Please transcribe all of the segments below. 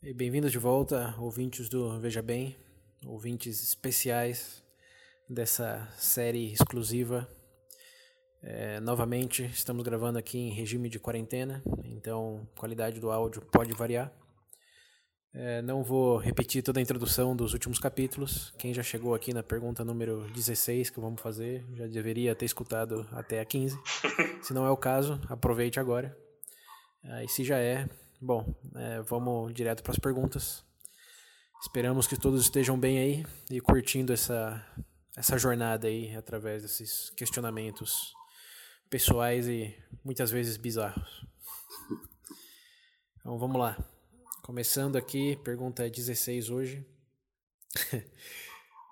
E bem-vindos de volta, ouvintes do Veja Bem, ouvintes especiais dessa série exclusiva. É, novamente, estamos gravando aqui em regime de quarentena, então a qualidade do áudio pode variar. É, não vou repetir toda a introdução dos últimos capítulos. Quem já chegou aqui na pergunta número 16 que vamos fazer já deveria ter escutado até a 15. Se não é o caso, aproveite agora. Ah, e se já é, Bom, é, vamos direto para as perguntas. Esperamos que todos estejam bem aí e curtindo essa, essa jornada aí através desses questionamentos pessoais e muitas vezes bizarros. Então vamos lá. Começando aqui, pergunta 16 hoje.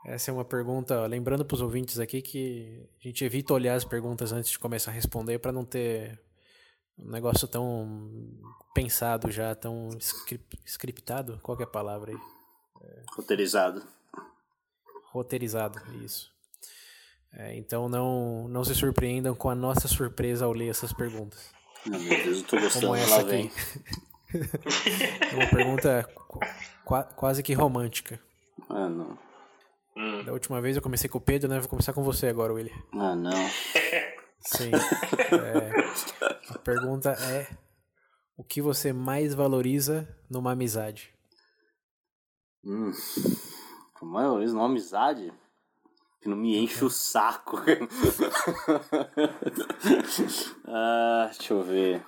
Essa é uma pergunta, lembrando para os ouvintes aqui que a gente evita olhar as perguntas antes de começar a responder para não ter um negócio tão pensado já, tão script, scriptado, qual é a palavra aí? Roteirizado. Roteirizado, isso. É, então não, não se surpreendam com a nossa surpresa ao ler essas perguntas. Meu Deus, eu tô gostando, Como essa aqui. é uma pergunta qu quase que romântica. Ah, não. Da última vez eu comecei com o Pedro, né? Vou começar com você agora, William. Ah, não. Sim. É, a pergunta é: o que você mais valoriza numa amizade? Hum, que mais valorizo numa amizade? Que não me enche o saco. ah, deixa eu ver.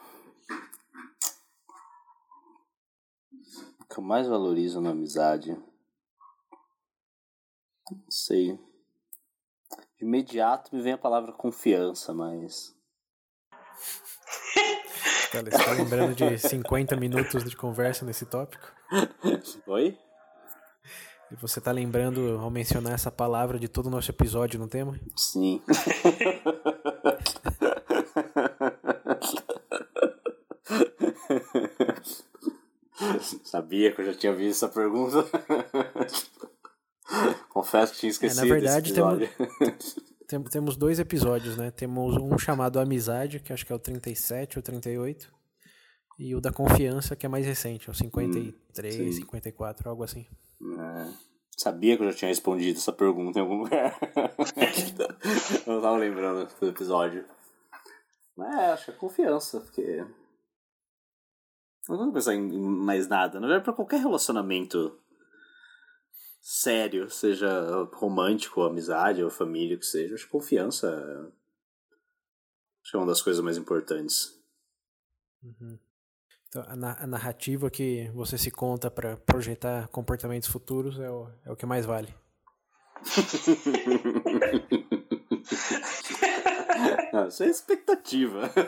O que eu mais valorizo na amizade? Não sei. De imediato me vem a palavra confiança, mas. Você está lembrando de 50 minutos de conversa nesse tópico? Oi? E você está lembrando ao mencionar essa palavra de todo o nosso episódio no tema? Sim. Sabia que eu já tinha visto essa pergunta. Confesso que tinha esquecido. É, na verdade, temos, temos dois episódios, né? Temos um chamado Amizade, que acho que é o 37 ou 38. E o da Confiança, que é mais recente, é o 53, hum, 54, algo assim. É, sabia que eu já tinha respondido essa pergunta em algum lugar. eu não tava lembrando do episódio. Mas é, acho que é confiança, porque. Não vou pensar em mais nada. Na verdade, pra qualquer relacionamento sério, seja romântico, amizade ou família, que seja, acho que confiança acho que é uma das coisas mais importantes. Uhum. Então, a, narrativa que você se conta para projetar comportamentos futuros é o, é o que mais vale. Não, isso é expectativa.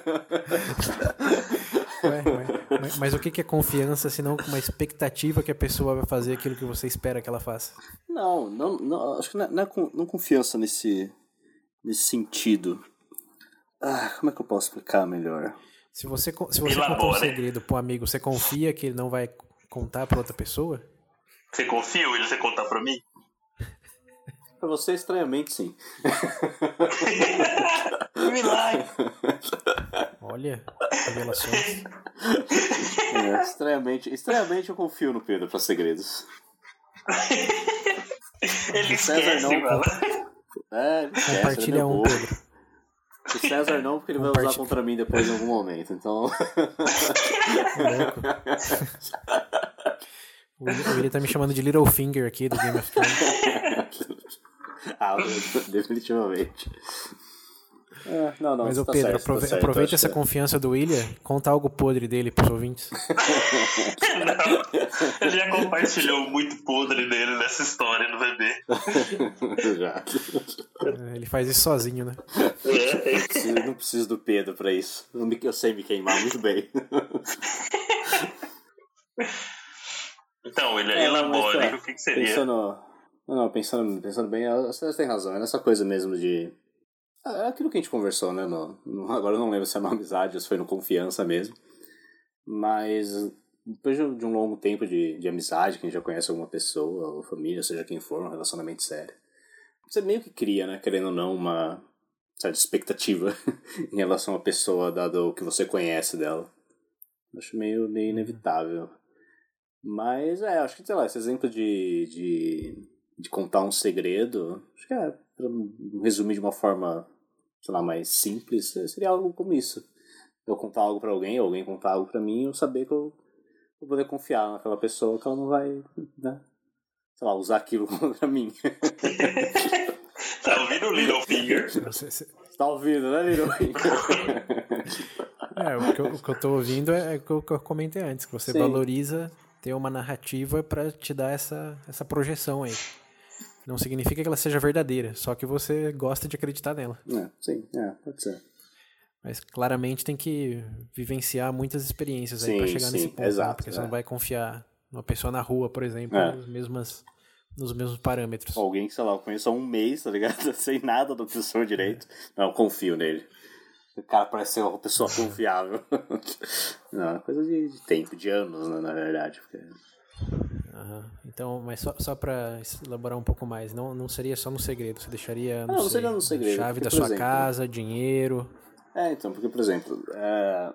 Ué, ué. Mas, mas, o que é confiança se não uma expectativa que a pessoa vai fazer aquilo que você espera que ela faça? Não, não, não acho que não é, não, é, não confiança nesse, nesse sentido. Ah, como é que eu posso explicar melhor? Se você, se você contar um segredo pro amigo, você confia que ele não vai contar pra outra pessoa? Você confia ou ele você contar pra mim? Pra você, estranhamente, sim. Milagre! Olha, revelações. É, estranhamente, estranhamente eu confio no Pedro para segredos. ele César não. É, ele esquece, Compartilha é um, Pedro. O César não, porque ele vai usar contra mim depois em algum momento, então. o William tá me chamando de Littlefinger aqui do Game of Thrones. ah, definitivamente. É, não, não, Mas o tá Pedro, certo, aprove tá certo, aproveita essa é. confiança do William, conta algo podre dele pros ouvintes. não, ele já compartilhou muito podre dele nessa história no bebê. já. É, ele faz isso sozinho, né? É. Não, preciso, não preciso do Pedro pra isso. Eu sei me queimar muito bem. Então, ele é, elabora o que, que seria. Pensando, não, pensando, pensando bem, você tem razão. É nessa coisa mesmo de é aquilo que a gente conversou, né? No, no, agora eu não lembro se é uma amizade ou se foi no confiança mesmo. Mas depois de um longo tempo de, de amizade, que a gente já conhece alguma pessoa, ou família, seja quem for, um relacionamento sério, você meio que cria, né? Querendo ou não, uma certa expectativa em relação à pessoa, dado o que você conhece dela. Acho meio, meio inevitável. Mas é, acho que, sei lá, esse exemplo de, de, de contar um segredo, acho que é, pra resumir de uma forma, sei lá, mais simples, seria algo como isso. Eu contar algo para alguém, alguém contar algo para mim, eu saber que eu vou poder confiar naquela pessoa, que ela não vai, né, sei lá, usar aquilo contra mim. tá ouvindo o Littlefinger? Você, você... Tá ouvindo, né, Littlefinger? É, o que, eu, o que eu tô ouvindo é, é o que eu comentei antes, que você Sim. valoriza ter uma narrativa para te dar essa, essa projeção aí. Não significa que ela seja verdadeira, só que você gosta de acreditar nela. é, sim, é, pode ser. Mas claramente tem que vivenciar muitas experiências aí Sim, para chegar sim, nesse ponto, né? exato, porque você é. não vai confiar numa pessoa na rua, por exemplo, É. nos, mesmas, nos mesmos parâmetros. Alguém que, sei lá, eu conheço há um mês, tá ligado? Sem nada da pessoa direito. Não, eu confio nele. O cara parece ser uma pessoa confiável. Não, é coisa de, de tempo, de anos, né, na verdade. Porque... Aham. Então, mas só, só para elaborar um pouco mais, não, não seria só no segredo, você deixaria não Não, sei, seria no segredo, chave porque, da sua exemplo, casa, dinheiro. É, então, porque, por exemplo, é...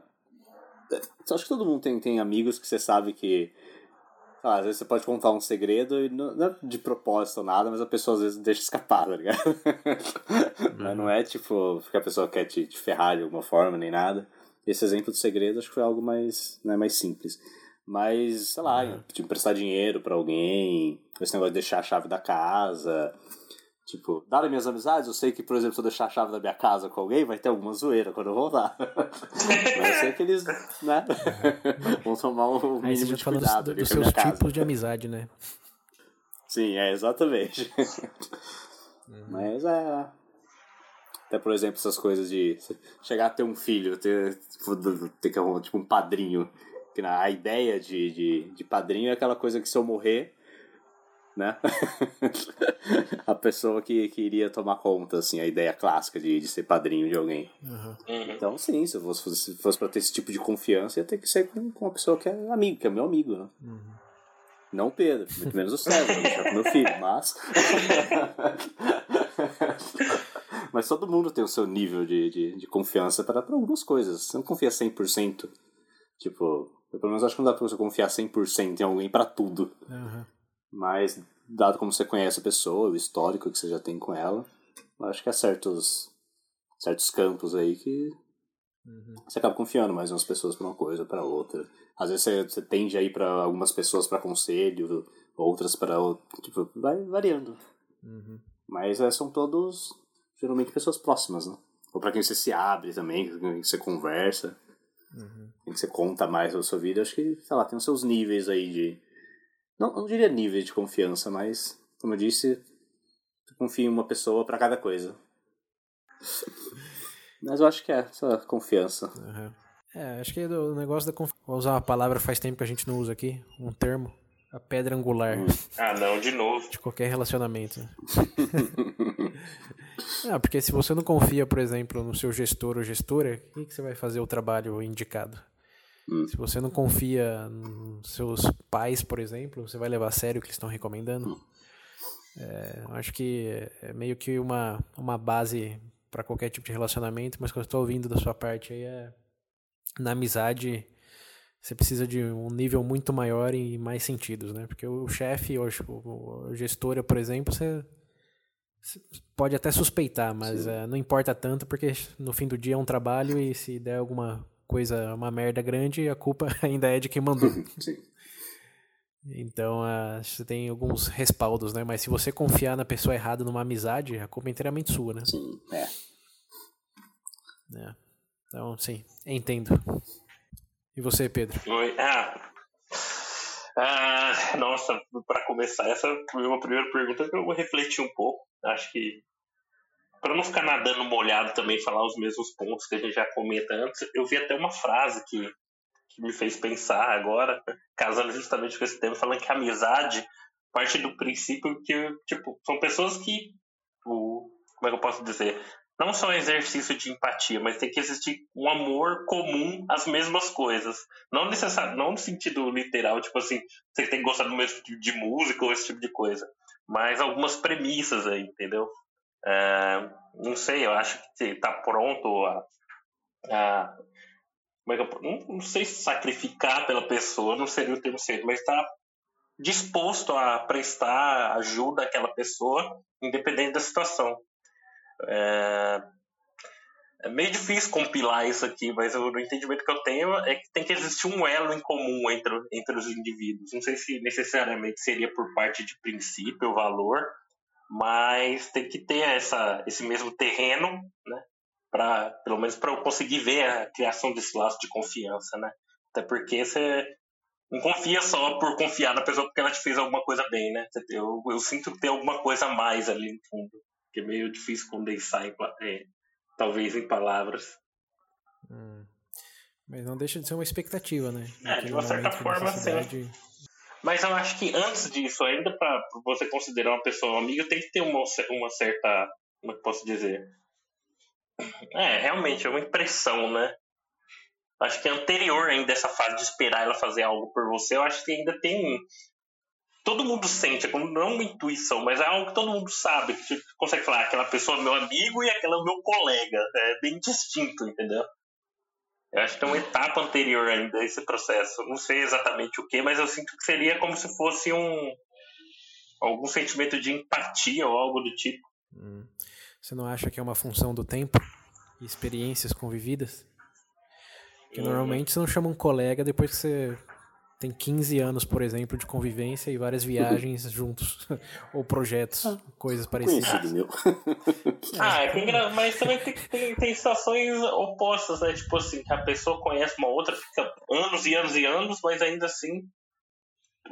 acho que todo mundo tem, tem amigos que você sabe que. lá, às vezes você pode contar um segredo e não, não é de propósito ou nada, mas a pessoa às vezes deixa escapar, tá ligado? Mas não é tipo que a pessoa quer te, te ferrar de alguma forma nem nada. Esse exemplo de segredo acho que foi algo mais, né, mais simples. Mas, sei lá, tipo, emprestar dinheiro pra alguém, esse negócio de deixar a chave da casa. Tipo, dar minhas amizades, eu sei que, por exemplo, se eu deixar a chave da minha casa com alguém, vai ter alguma zoeira quando eu voltar. Mas eu sei que eles, né, vão tomar Aí você mínimo de falando cuidado dos a seus tipos de amizade, né? Sim, é, exatamente. Uhum. Mas é. Até, por exemplo, essas coisas de chegar a ter um filho, ter, ter que arrumar tipo um padrinho. Que na, a ideia de, de, de padrinho é aquela coisa que se eu morrer, né? a pessoa que, que iria tomar conta, assim, a ideia clássica de, de ser padrinho de alguém. Uhum. Então, sim, se eu fosse, se fosse pra ter esse tipo de confiança, ia ter que ser com, com uma pessoa que é amigo, que é meu amigo, né? Não o Pedro, muito menos o César, vou deixar com meu filho, mas. mas todo mundo tem o seu nível de, de, de confiança para para algumas coisas. Você não confia 100%. Tipo, eu pelo menos acho que não dá pra você confiar 100% em alguém para tudo. Aham. Mas, dado como você conhece a pessoa, o histórico que você já tem com ela, eu acho que há certos, certos campos aí que Uhum. você acaba confiando mais umas pessoas para uma coisa ou para outra. Às vezes você, você tende a ir para algumas pessoas para conselho, outras para tipo, vai variando. Uhum. Mas é, são todos geralmente pessoas próximas, né? Ou para quem você se abre também, com quem você conversa, Uhum. quem você conta mais da sua vida. Acho que, sei lá, tem os seus níveis aí de. Não, não diria níveis de confiança, mas, como eu disse, você confia em uma pessoa para cada coisa. Mas eu acho que é essa confiança. Aham. É, acho que é do negócio da confiança. Vou usar uma palavra faz tempo que a gente não usa aqui, um termo. A pedra angular Ah, não, de novo. de qualquer relacionamento. Ah, porque se você não confia, por exemplo, no seu gestor ou gestora, o que, você vai fazer o trabalho indicado? Hum. Se você não confia nos seus pais, por exemplo, você vai levar a sério o que eles estão recomendando? É, eu acho que é meio que uma, uma base para qualquer tipo de relacionamento, mas o que eu estou ouvindo da sua parte aí é na amizade você precisa de um nível muito maior em mais sentidos, né? Porque o chefe ou o- a gestora, por exemplo, você, pode até suspeitar, mas eh, não importa tanto porque no fim do dia é um trabalho e se der alguma coisa, uma merda grande, a culpa ainda é de quem mandou. Sim. Então, ah, você tem alguns respaldos, né? Mas se você confiar na pessoa errada numa amizade, a culpa é inteiramente sua, né? Sim, é. É. Então, sim, entendo. E você, Pedro? Oi. Ah. Ah, nossa, para começar, essa foi uma primeira pergunta que eu vou refletir um pouco. Acho que para não ficar nadando molhado também, falar os mesmos pontos que a gente já comenta antes, eu vi até uma frase que, que me fez pensar agora, casando justamente com esse tema, falando que amizade parte do princípio que, tipo, são pessoas que, o, como é que eu posso dizer, não só um exercício de empatia, mas tem que existir um amor comum às mesmas coisas. Não necessário, não no sentido literal, tipo assim, você tem que gostar do mesmo tipo de música ou esse tipo de coisa. Mas algumas premissas aí, entendeu? É, não sei, eu acho que tá pronto a, a é não, não sei se sacrificar pela pessoa não seria o termo certo, mas está disposto a prestar ajuda àquela pessoa, independente da situação. É, é meio difícil compilar isso aqui, mas o entendimento que eu tenho é que tem que existir um elo em comum entre, entre os indivíduos. Não sei se necessariamente seria por parte de princípio, valor, mas tem que ter essa, esse mesmo terreno, né? Pra, pelo menos para eu conseguir ver a criação desse laço de confiança, né? Até porque você não confia só por confiar na pessoa porque ela te fez alguma coisa bem, né? Eu, eu sinto que tem alguma coisa a mais ali no fundo, que é meio difícil condensar, em, é, talvez em palavras. Hum. Mas não deixa de ser uma expectativa, né? É, de uma certa forma, sim. Mas eu acho que antes disso, ainda para você considerar uma pessoa amiga, tem que ter uma, uma certa. Como é que posso dizer? É, realmente, é uma impressão, né? Acho que é anterior ainda essa fase de esperar ela fazer algo por você. Eu acho que ainda tem. Todo mundo sente, é não é uma intuição, mas é algo que todo mundo sabe. Que você consegue falar, ah, aquela pessoa é meu amigo e aquela é meu colega. É bem distinto, entendeu? Eu acho que tem uma etapa anterior ainda a esse processo. Não sei exatamente o que, mas eu sinto que seria como se fosse um algum sentimento de empatia ou algo do tipo. Hum. Você não acha que é uma função do tempo e experiências convividas? Que uhum. normalmente você não chama um colega depois que você tem 15 anos, por exemplo, de convivência e várias viagens juntos. Ou projetos, ah, coisas parecidas. Conhecido meu. ah, é que, mas também tem, tem, tem, situações opostas, né? Tipo assim, que a pessoa conhece uma outra, fica anos e anos e anos, mas ainda assim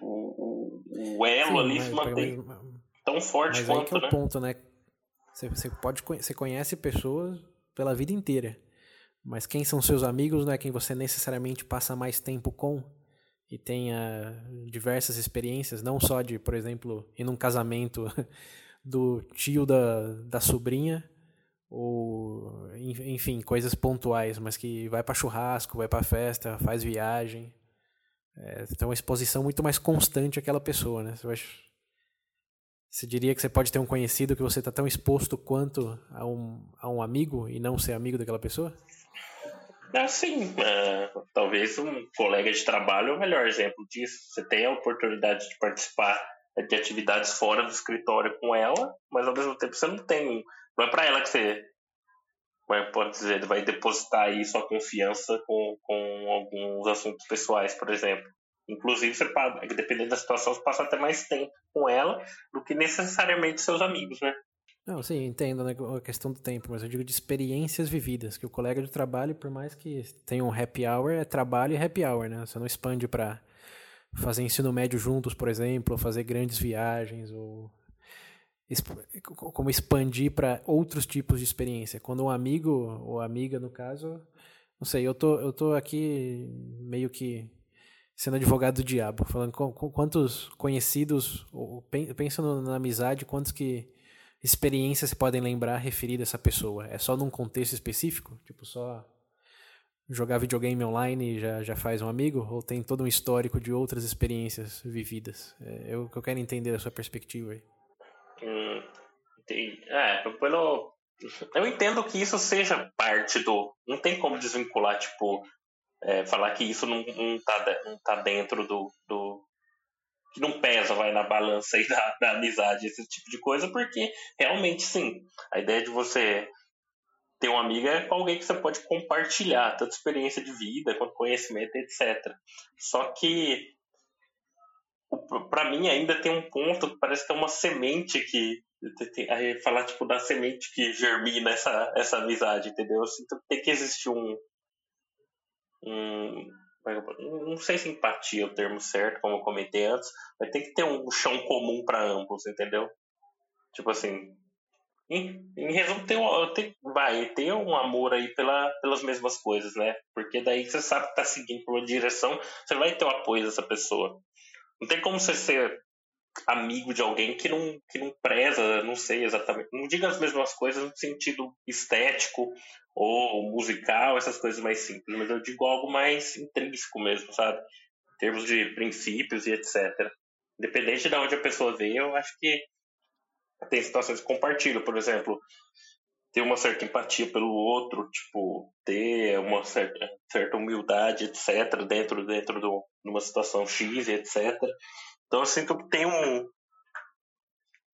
o, o elo Sim, ali se mantém mas, tão forte mas quanto, aí que é o né? ponto, né? Você, você, pode, você conhece pessoas pela vida inteira. Mas quem são seus amigos não é quem você necessariamente passa mais tempo com e tenha diversas experiências, não só de, por exemplo, ir num casamento do tio da, da sobrinha, ou enfim, coisas pontuais, mas que vai para churrasco, vai para festa, faz viagem. É, tem uma exposição muito mais constante àquela pessoa, né? Você, vai, você diria que você pode ter um conhecido que você está tão exposto quanto a um, a um amigo e não ser amigo daquela pessoa? Assim, é, talvez um colega de trabalho é o melhor exemplo disso. Você tem a oportunidade de participar de atividades fora do escritório com ela, mas ao mesmo tempo você não tem. Não é para ela que você vai, pode dizer, vai depositar aí sua confiança com, com alguns assuntos pessoais, por exemplo. Inclusive, você, dependendo da situação, você passa até mais tempo com ela do que necessariamente seus amigos, né? Não, sim, entendo né, a questão do tempo, mas eu digo de experiências vividas, que o colega de trabalho, por mais que tenha um happy hour, é trabalho e happy hour, né? Você não expande para fazer ensino médio juntos, por exemplo, ou fazer grandes viagens, ou como expandir para outros tipos de experiência. Quando um amigo, ou amiga no caso, não sei, eu tô, eu tô aqui meio que sendo advogado do diabo, falando com, com quantos conhecidos, pensa na amizade, quantos que experiências se podem lembrar referida a essa pessoa? É só num contexto específico? Tipo, só jogar videogame online já, já faz um amigo? Ou tem todo um histórico de outras experiências vividas? É, o que eu quero entender da sua perspectiva aí. Hum, é, pelo... Eu entendo que isso seja parte do... Não tem como desvincular, tipo... É, falar que isso não, não, tá, não tá dentro do, do, que não pesa, vai na balança aí da, da amizade, esse tipo de coisa, porque realmente sim, a ideia de você ter uma amiga é com alguém que você pode compartilhar, tanto experiência de vida quanto conhecimento, etc. Só que para mim ainda tem um ponto parece que é uma semente que falar tipo da semente que germina essa essa amizade, entendeu? Eu sinto que tem que existir um, um não sei se empatia é o termo certo, como eu comentei antes, mas tem que ter um chão comum para ambos, entendeu? Tipo assim, em, em resumo, tem, tem, vai ter um amor aí pela, pelas mesmas coisas, né? Porque daí você sabe que tá seguindo por uma direção, você vai ter o apoio dessa pessoa. Não tem como você ser amigo de alguém que não, que não preza, não sei exatamente, não diga as mesmas coisas no sentido estético ou musical, essas coisas mais simples, mas eu digo algo mais intrínseco mesmo, sabe? Em termos de princípios e etc. Independente de onde a pessoa veio, eu acho que tem situações que compartilham, por exemplo, ter uma certa empatia pelo outro, tipo, ter uma certa, certa humildade, etc., dentro, dentro de uma situação X, etc. Então eu sinto que tem um,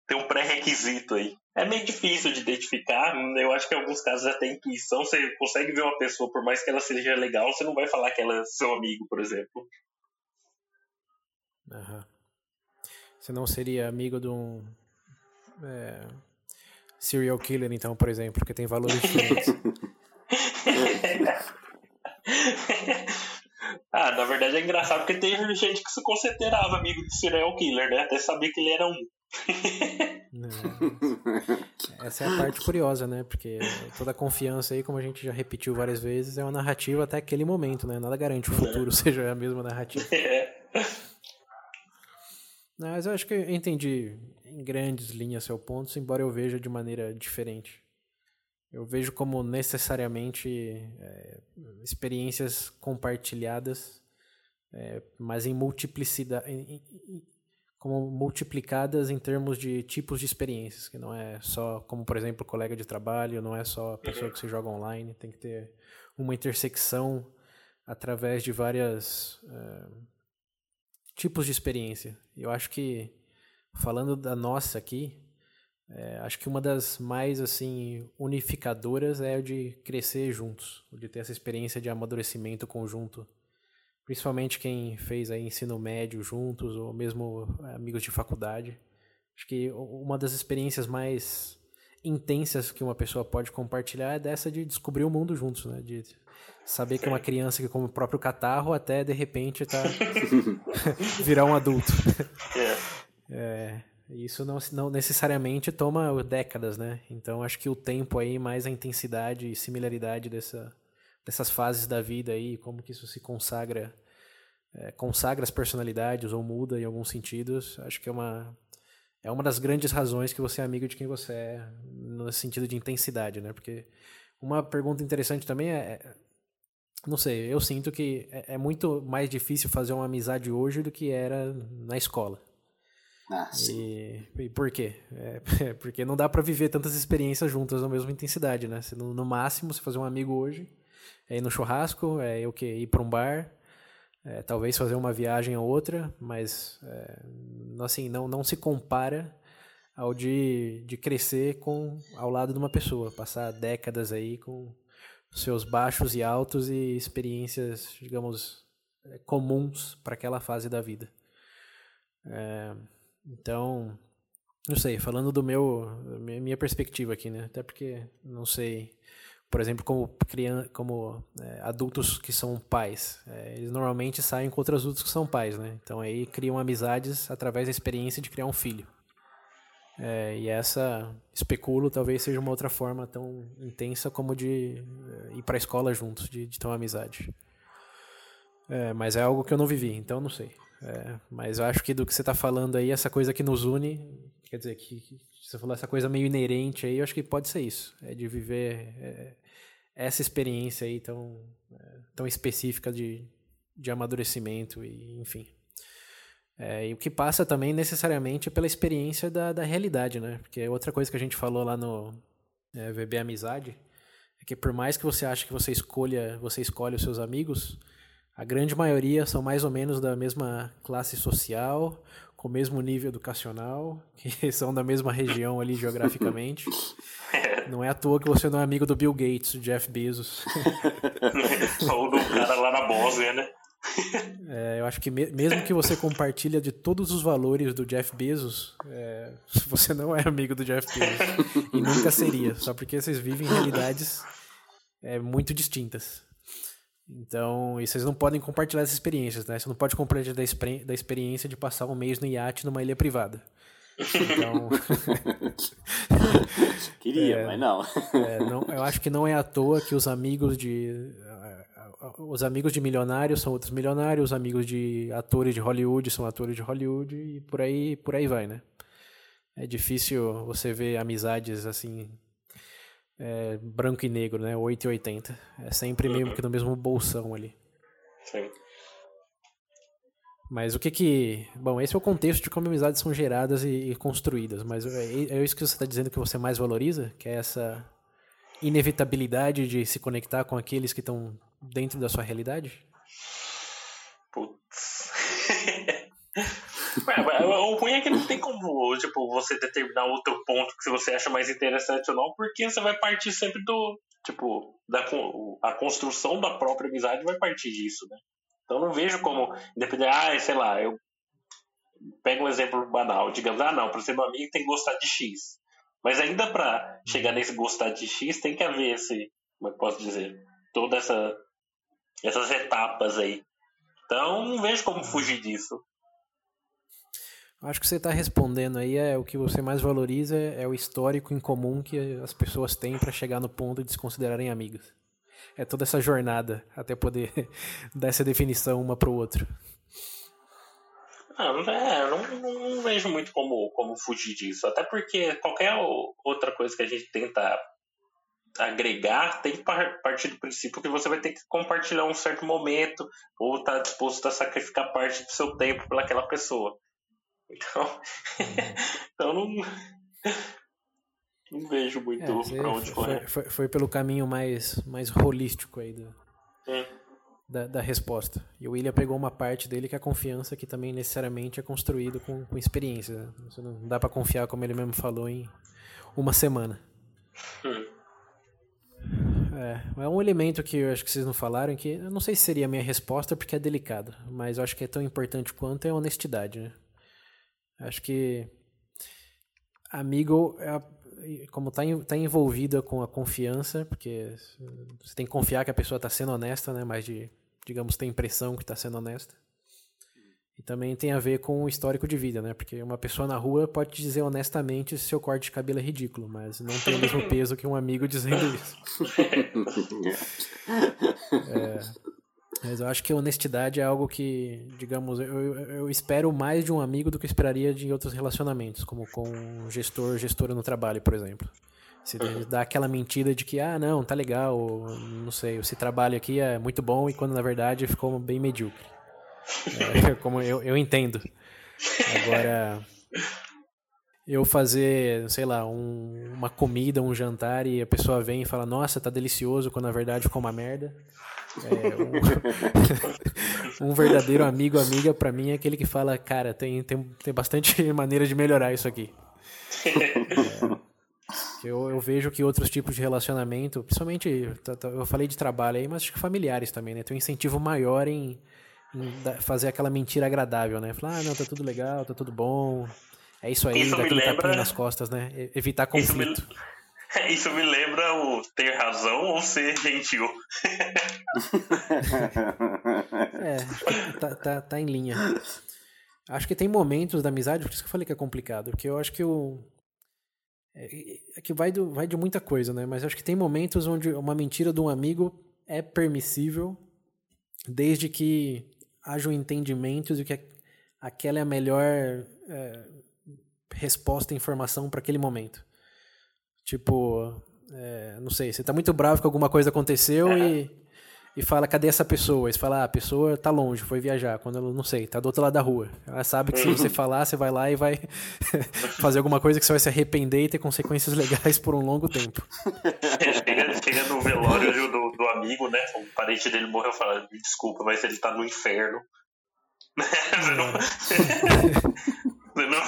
tem um pré-requisito aí. É meio difícil de identificar, eu acho que em alguns casos até intuição, você consegue ver uma pessoa, por mais que ela seja legal, você não vai falar que ela é seu amigo, por exemplo. Uhum. Você não seria amigo de um é, serial killer, então, por exemplo, que tem valores diferentes. ah, na verdade é engraçado porque tem gente que se considerava amigo de serial killer, né? Até sabia que ele era um. Essa é a parte curiosa, né? Porque toda a confiança aí, como a gente já repetiu várias vezes, é uma narrativa até aquele momento, né? Nada garante o futuro é. seja a mesma narrativa. É. Mas eu acho que eu entendi em grandes linhas seu ponto, embora eu veja de maneira diferente. Eu vejo como necessariamente é, experiências compartilhadas, é, mas em multiplicidade, em, em, como multiplicadas em termos de tipos de experiências, que não é só, como por exemplo, colega de trabalho, não é só a pessoa que se joga online, tem que ter uma intersecção através de várias. É, tipos de experiência. Eu acho que, falando da nossa aqui, é, acho que uma das mais assim unificadoras é o de crescer juntos, o de ter essa experiência de amadurecimento conjunto. Principalmente quem fez aí ensino médio juntos, ou mesmo amigos de faculdade. Acho que uma das experiências mais intensas que uma pessoa pode compartilhar é dessa de descobrir o mundo juntos, né? De saber que é uma criança que come o próprio catarro até de repente tá virar um adulto. É. é, isso não, não necessariamente toma décadas, né? Então acho que o tempo aí, mais a intensidade e similaridade dessa, dessas fases da vida aí, como que isso se consagra, é, consagra as personalidades ou muda em alguns sentidos, acho que é uma é uma das grandes razões que você é amigo de quem você é, no sentido de intensidade, né? Porque uma pergunta interessante também é, é não sei, eu sinto que é, é, muito mais difícil fazer uma amizade hoje do que era na escola. Ah, sim. E, e por quê? É, porque não dá para viver tantas experiências juntas na mesma intensidade, né? No, no, máximo, você fazer um amigo hoje é ir no churrasco, é o que ir para um bar, é, talvez fazer uma viagem ou outra, mas é, assim não não se compara ao de, de crescer com ao lado de uma pessoa, passar décadas aí com seus baixos e altos e experiências, digamos, é, comuns para aquela fase da vida. É, então, não sei, falando do meu minha perspectiva aqui, né? Até porque não sei, por exemplo, como criança, como é, adultos que são pais, é, eles normalmente saem com outros adultos que são pais, né? Então aí criam amizades através da experiência de criar um filho. É, e essa, especulo, talvez seja uma outra forma tão intensa como de é, ir para a escola juntos, de, de ter uma amizade. É, mas é algo que eu não vivi, então não sei. É, mas eu acho que do que você está falando aí, essa coisa que nos une, quer dizer, que, que, você falou essa coisa meio inerente aí, eu acho que pode ser isso. É de viver é, essa experiência aí tão, é, tão específica de, de amadurecimento e enfim. É, e o que passa também necessariamente pela experiência da, da realidade, né? Porque outra coisa que a gente falou lá no é, VB Amizade é que por mais que você ache que você escolha, você escolhe os seus amigos, a grande maioria são mais ou menos da mesma classe social, com o mesmo nível educacional, que são da mesma região ali geograficamente. Não é à toa que você não é amigo do Bill Gates, do Jeff Bezos. Ou do cara lá na Bósnia, né? É, eu acho que me mesmo que você compartilha de todos os valores do Jeff Bezos, é, você não é amigo do Jeff Bezos. e nunca seria, só porque vocês vivem realidades é, muito distintas. Então, e vocês não podem compartilhar essas experiências, né? Você não pode compartilhar da, da experiência de passar um mês no iate numa ilha privada. Então. Queria, é, mas não. É, não. Eu acho que não é à toa que os amigos de os amigos de milionários são outros milionários, os amigos de atores de Hollywood são atores de Hollywood e por aí, por aí vai, né? É difícil você ver amizades assim, é, branco e negro, né? 8 e 80. É sempre meio que no mesmo bolsão ali. Sim. Mas o que que. Bom, esse é o contexto de como amizades são geradas e, e construídas. Mas é, é isso que você está dizendo que você mais valoriza? Que é essa inevitabilidade de se conectar com aqueles que estão dentro da sua realidade? Putz. o ruim é que não tem como tipo, você determinar outro ponto que você acha mais interessante ou não, porque você vai partir sempre do. Tipo, da, a construção da própria amizade vai partir disso, né? Então não vejo como, independente, ah, sei lá, eu pego um exemplo banal, digamos, ah, não, para ser meu amigo tem que gostar de X. Mas ainda para chegar nesse gostar de X, tem que haver esse, como eu posso dizer, toda essa essas etapas aí. Então não vejo como fugir disso. Acho que você está respondendo aí é o que você mais valoriza é o histórico em comum que as pessoas têm para chegar no ponto de se considerarem amigos. É toda essa jornada até poder dar essa definição uma para o outro. Ah, é, não, não, vejo muito como, como fugir disso. Até porque qualquer outra coisa que a gente tenta agregar tem que partir do princípio que você vai ter que compartilhar um certo momento ou estar tá disposto a sacrificar parte do seu tempo pelaquela pessoa. Então, então não, não vejo muito é, pra onde correr. Foi, foi, pelo caminho mais, mais holístico aí do, é. da, da resposta. E o William pegou uma parte dele que é a confiança, que também necessariamente é construído com, com experiência. Você não dá para confiar, como ele mesmo falou, em uma semana. Hum. É, é um elemento que eu acho que vocês não falaram, que eu não sei se seria a minha resposta porque é delicado, mas eu acho que é tão importante quanto é a honestidade, né? Acho que amigo, é, como está tá envolvida com a confiança, porque você tem que confiar que a pessoa está sendo honesta, né? Mas de, digamos, ter impressão que está sendo honesta. E também tem a ver com o histórico de vida, né? Porque uma pessoa na rua pode te dizer honestamente se seu corte de cabelo é ridículo, mas não tem o mesmo peso que um amigo dizendo isso. é, mas eu acho que honestidade é algo que, digamos, eu, eu espero mais de um amigo do que eu esperaria de outros relacionamentos, como com um gestor, gestora no trabalho, por exemplo. Se dá aquela mentira de que, ah, não, tá legal, ou, não sei, esse trabalho aqui é muito bom e quando na verdade ficou bem medíocre. É, como eu, eu entendo. Agora, eu fazer, sei lá, um, uma comida, um jantar e a pessoa vem e fala, nossa, tá delicioso, quando na verdade ficou uma merda. É, um, um, verdadeiro amigo, amiga, para mim é aquele que fala, cara, tem, tem, tem bastante maneira de melhorar isso aqui. É, eu, eu vejo que outros tipos de relacionamento, principalmente, eu falei de trabalho aí, mas acho que familiares também, né? Tem um incentivo maior em, em fazer aquela mentira agradável, né? Falar, ah, não, tá tudo legal, tá tudo bom. É isso aí, isso dá aquele lembra... nas costas, né? Evitar conflito. Isso me... Isso me lembra o ter razão ou ser gentil. é, tá, tá, tá em linha. Acho que tem momentos da amizade, por isso que eu falei que é complicado, porque eu acho que o. É, é que vai, do, vai de muita coisa, né? Mas acho que tem momentos onde uma mentira de um amigo é permissível, desde que haja um entendimento de que aquela é a melhor é, resposta e informação para aquele momento. Tipo, é, não sei, você tá muito bravo que alguma coisa aconteceu é. e, e fala, cadê essa pessoa? E você fala, ah, a pessoa tá longe, foi viajar. Quando ela, não sei, tá do outro lado da rua. Ela sabe que se você falar, você vai lá e vai fazer alguma coisa que você vai se arrepender e ter consequências legais por um longo tempo. chega, chega no velório do, do amigo, né? O parente dele morreu e fala, desculpa, mas ele tá no inferno. É. não, não,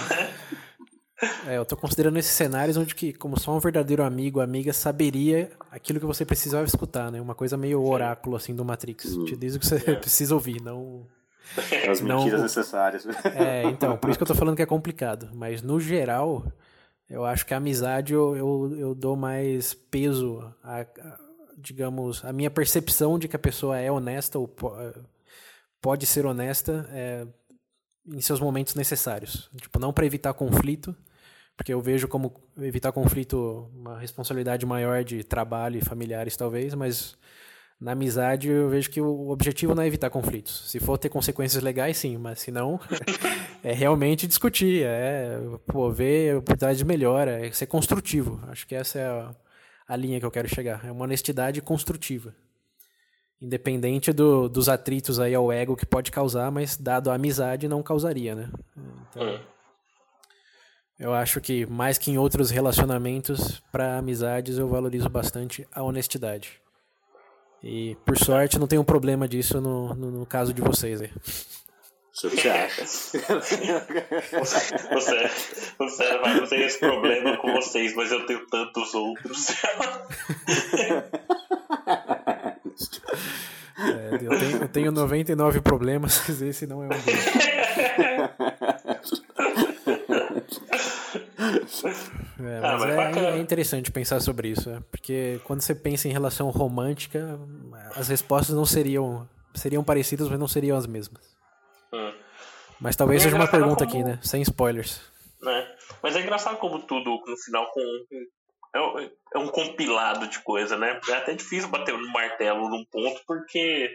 é, eu tô considerando esses cenários onde que, como só um verdadeiro amigo, amiga, saberia aquilo que você precisava escutar, né? Uma coisa meio oráculo, assim, do Matrix. Te diz o que você é. precisa ouvir, não... As mentiras não... necessárias. É, então, por isso que eu tô falando que é complicado. Mas, no geral, eu acho que a amizade eu, eu, eu dou mais peso a, a, digamos, a minha percepção de que a pessoa é honesta ou pode ser honesta é, em seus momentos necessários. Tipo, não para evitar conflito, porque eu vejo como evitar conflito uma responsabilidade maior de trabalho e familiares talvez, mas na amizade eu vejo que o objetivo não é evitar conflitos. Se for ter consequências legais, sim, mas se não, é realmente discutir, é pô, ver oportunidade de melhora, é ser construtivo. Acho que essa é a, a linha que eu quero chegar. É uma honestidade construtiva. Independente do, dos atritos aí ao ego que pode causar, mas dado a amizade não causaria, né? Então, é. Eu acho que mais que em outros relacionamentos, para amizades eu valorizo bastante a honestidade. E por sorte não tem um problema disso no, no, no caso de vocês aí. Que você acha? você, você vai não tem esse problema com vocês, mas eu tenho tantos outros. É, eu, tenho, eu tenho 99 problemas, mas esse não é um deles. É, Ah, mas mas é, é interessante pensar sobre isso, é, porque quando você pensa em relação romântica, as respostas não seriam seriam parecidas, mas não seriam as mesmas. Hum, Mas talvez É seja uma pergunta como- aqui, né? Sem spoilers. né? Mas é engraçado como tudo, no final, com é um- é um compilado de coisa, né? É até difícil bater no martelo num ponto, porque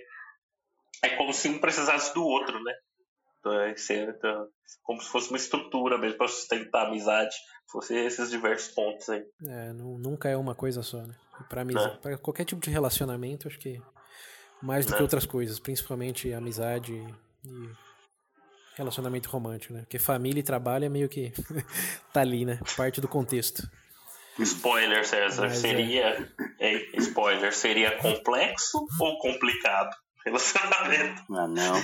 é como se um precisasse do outro, né? Então, é então, como se fosse uma estrutura mesmo para sustentar a amizade. Fosse esses diversos pontos aí. É, nu- nunca é uma coisa só, né? Para amizade, É. para qualquer tipo de relacionamento, acho que mais do que É. outras coisas, principalmente amizade e relacionamento romântico, né? Porque família e trabalho é meio que tá ali, né? Parte do contexto. Spoiler, César, Mas é. seria. Hein? Spoiler, seria complexo ou complicado? Relacionamento. Ah, não.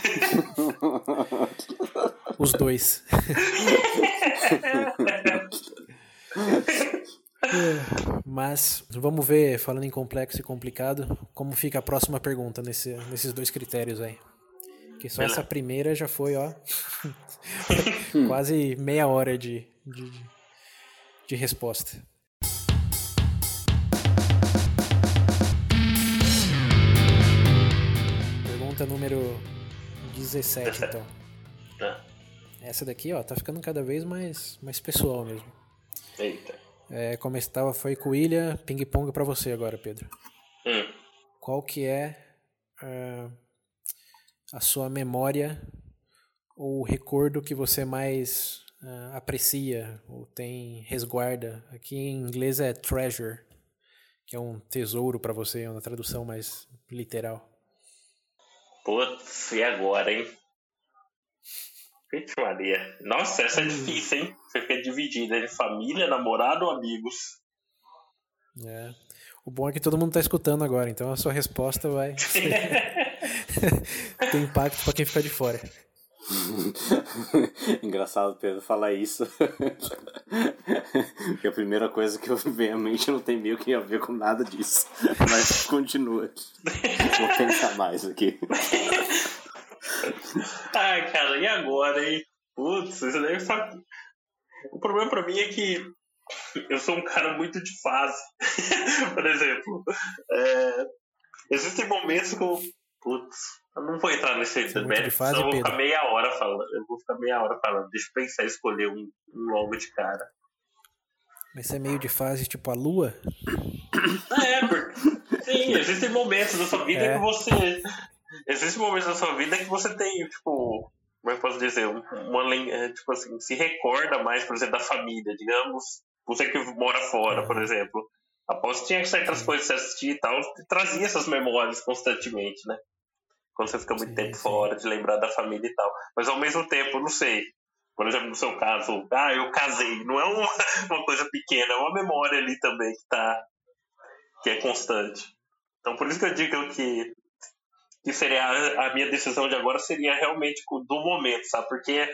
Os dois. É, Mas vamos ver, falando em complexo e complicado, como fica a próxima pergunta nesse, nesses dois critérios aí. Que só Beleza. essa primeira já foi, ó. quase meia hora de, de, de resposta. Pergunta número 17, então. Ah, Essa daqui, ó, tá ficando cada vez mais, mais pessoal mesmo. Eita. É, como estava foi com o Ilha, ping-pong pra você agora, Pedro. Hum. Qual que é ah, a sua memória ou o recordo que você mais ah, aprecia ou tem resguarda? Aqui em inglês é treasure, que é um tesouro pra você, é uma tradução mais literal. Putz, e agora, hein? Vixe Maria. Nossa, essa é difícil, hein? Você fica dividido entre família, namorado ou amigos. É. O bom é que todo mundo tá escutando agora, então a sua resposta vai ter impacto pra quem ficar de fora. Engraçado Pedro falar isso. Porque a primeira coisa que eu vi à mente não tem meio que a ver com nada disso. Mas continua. Vou pensar mais aqui. Ai, cara, e agora, hein? Putz, isso daí só... O problema pra mim é que eu sou um cara muito de fase. Por exemplo, é, existem momentos que eu. Putz, eu não vou entrar nesse Você é muito de mérito, fase, senão eu vou ficar meia hora falando. Eu vou ficar meia hora falando. Deixa eu pensar e escolher um, um logo de cara. Mas você é meio de fase tipo a lua? Ah, é, porque. Sim, existem momentos da sua vida É. que você. Existem momentos da sua vida que você tem, tipo. Como é que eu posso dizer? Um- Uma linha, tipo assim, se recorda mais, por exemplo, da família, digamos. Você que mora fora, por exemplo. Após tinha certas coisas que você assistia e tal, trazia essas memórias constantemente, né? Quando você fica muito Sim, tempo sim. fora, de lembrar da família e tal. Mas ao mesmo tempo, não sei. Por exemplo, no seu caso, ah, eu casei. Não é uma, uma coisa pequena, é uma memória ali também que tá. que é constante. Então por isso que eu digo que, que seria a, minha decisão de agora seria realmente do momento, sabe? Porque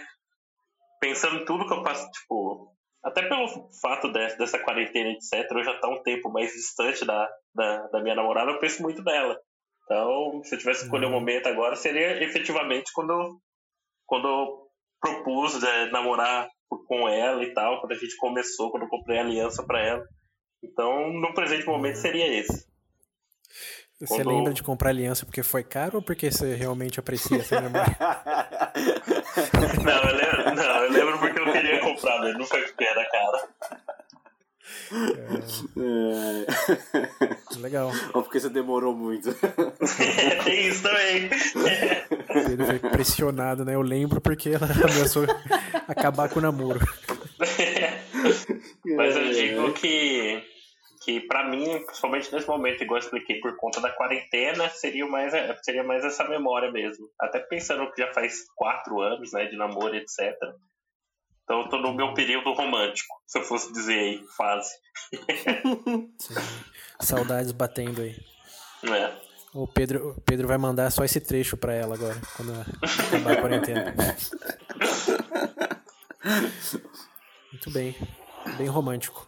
pensando em tudo que eu passo, tipo, até pelo fato de- dessa quarentena, etc., eu já tá um tempo mais distante da, da, da minha namorada, eu penso muito nela. Então, se eu tivesse que escolher o Uhum. momento agora, seria efetivamente quando eu, quando eu propus né, namorar com ela e tal, quando a gente começou, quando eu comprei a aliança pra ela. Então, no presente momento seria esse. Você Quando- lembra de comprar aliança porque foi caro ou porque você realmente aprecia essa memória? Não, eu lembro, não, eu lembro porque eu queria comprar, mas não foi porque era cara. É... Legal. Ou porque você demorou muito. Tem isso também. Ele foi pressionado, né? Eu lembro porque ela ameaçou acabar com o namoro. Mas eu digo que, que pra mim, principalmente nesse momento, igual eu expliquei, por conta da quarentena, seria mais, seria mais essa memória mesmo. Até pensando que já faz quatro anos, né, de namoro, etc. Então eu tô no meu período romântico, se eu fosse dizer aí, fase. Sim. Saudades batendo aí. É. O Pedro, o Pedro vai mandar só esse trecho pra ela agora, quando acabar a quarentena. Muito bem. Bem romântico.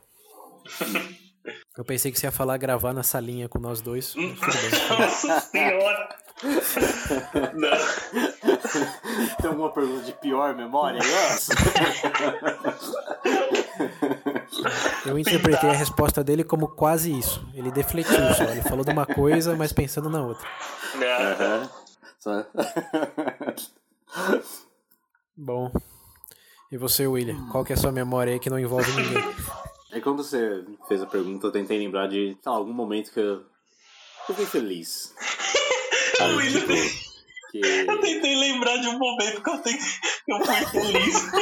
Eu pensei que você ia falar gravar na salinha com nós dois. Nossa senhora! Não. Tem alguma pergunta de pior memória? Nossa. Eu interpretei a resposta dele como quase isso. Ele defletiu só. Ele falou de uma coisa, mas pensando na outra. Só- Bom. E você, William? Qual que é a sua memória aí que não envolve ninguém? É quando você fez a pergunta, eu tentei lembrar de lá, algum momento que eu, que eu fiquei feliz. Sabe, William, tipo, que... Eu tentei lembrar de um momento que eu, tenho... que eu fui feliz.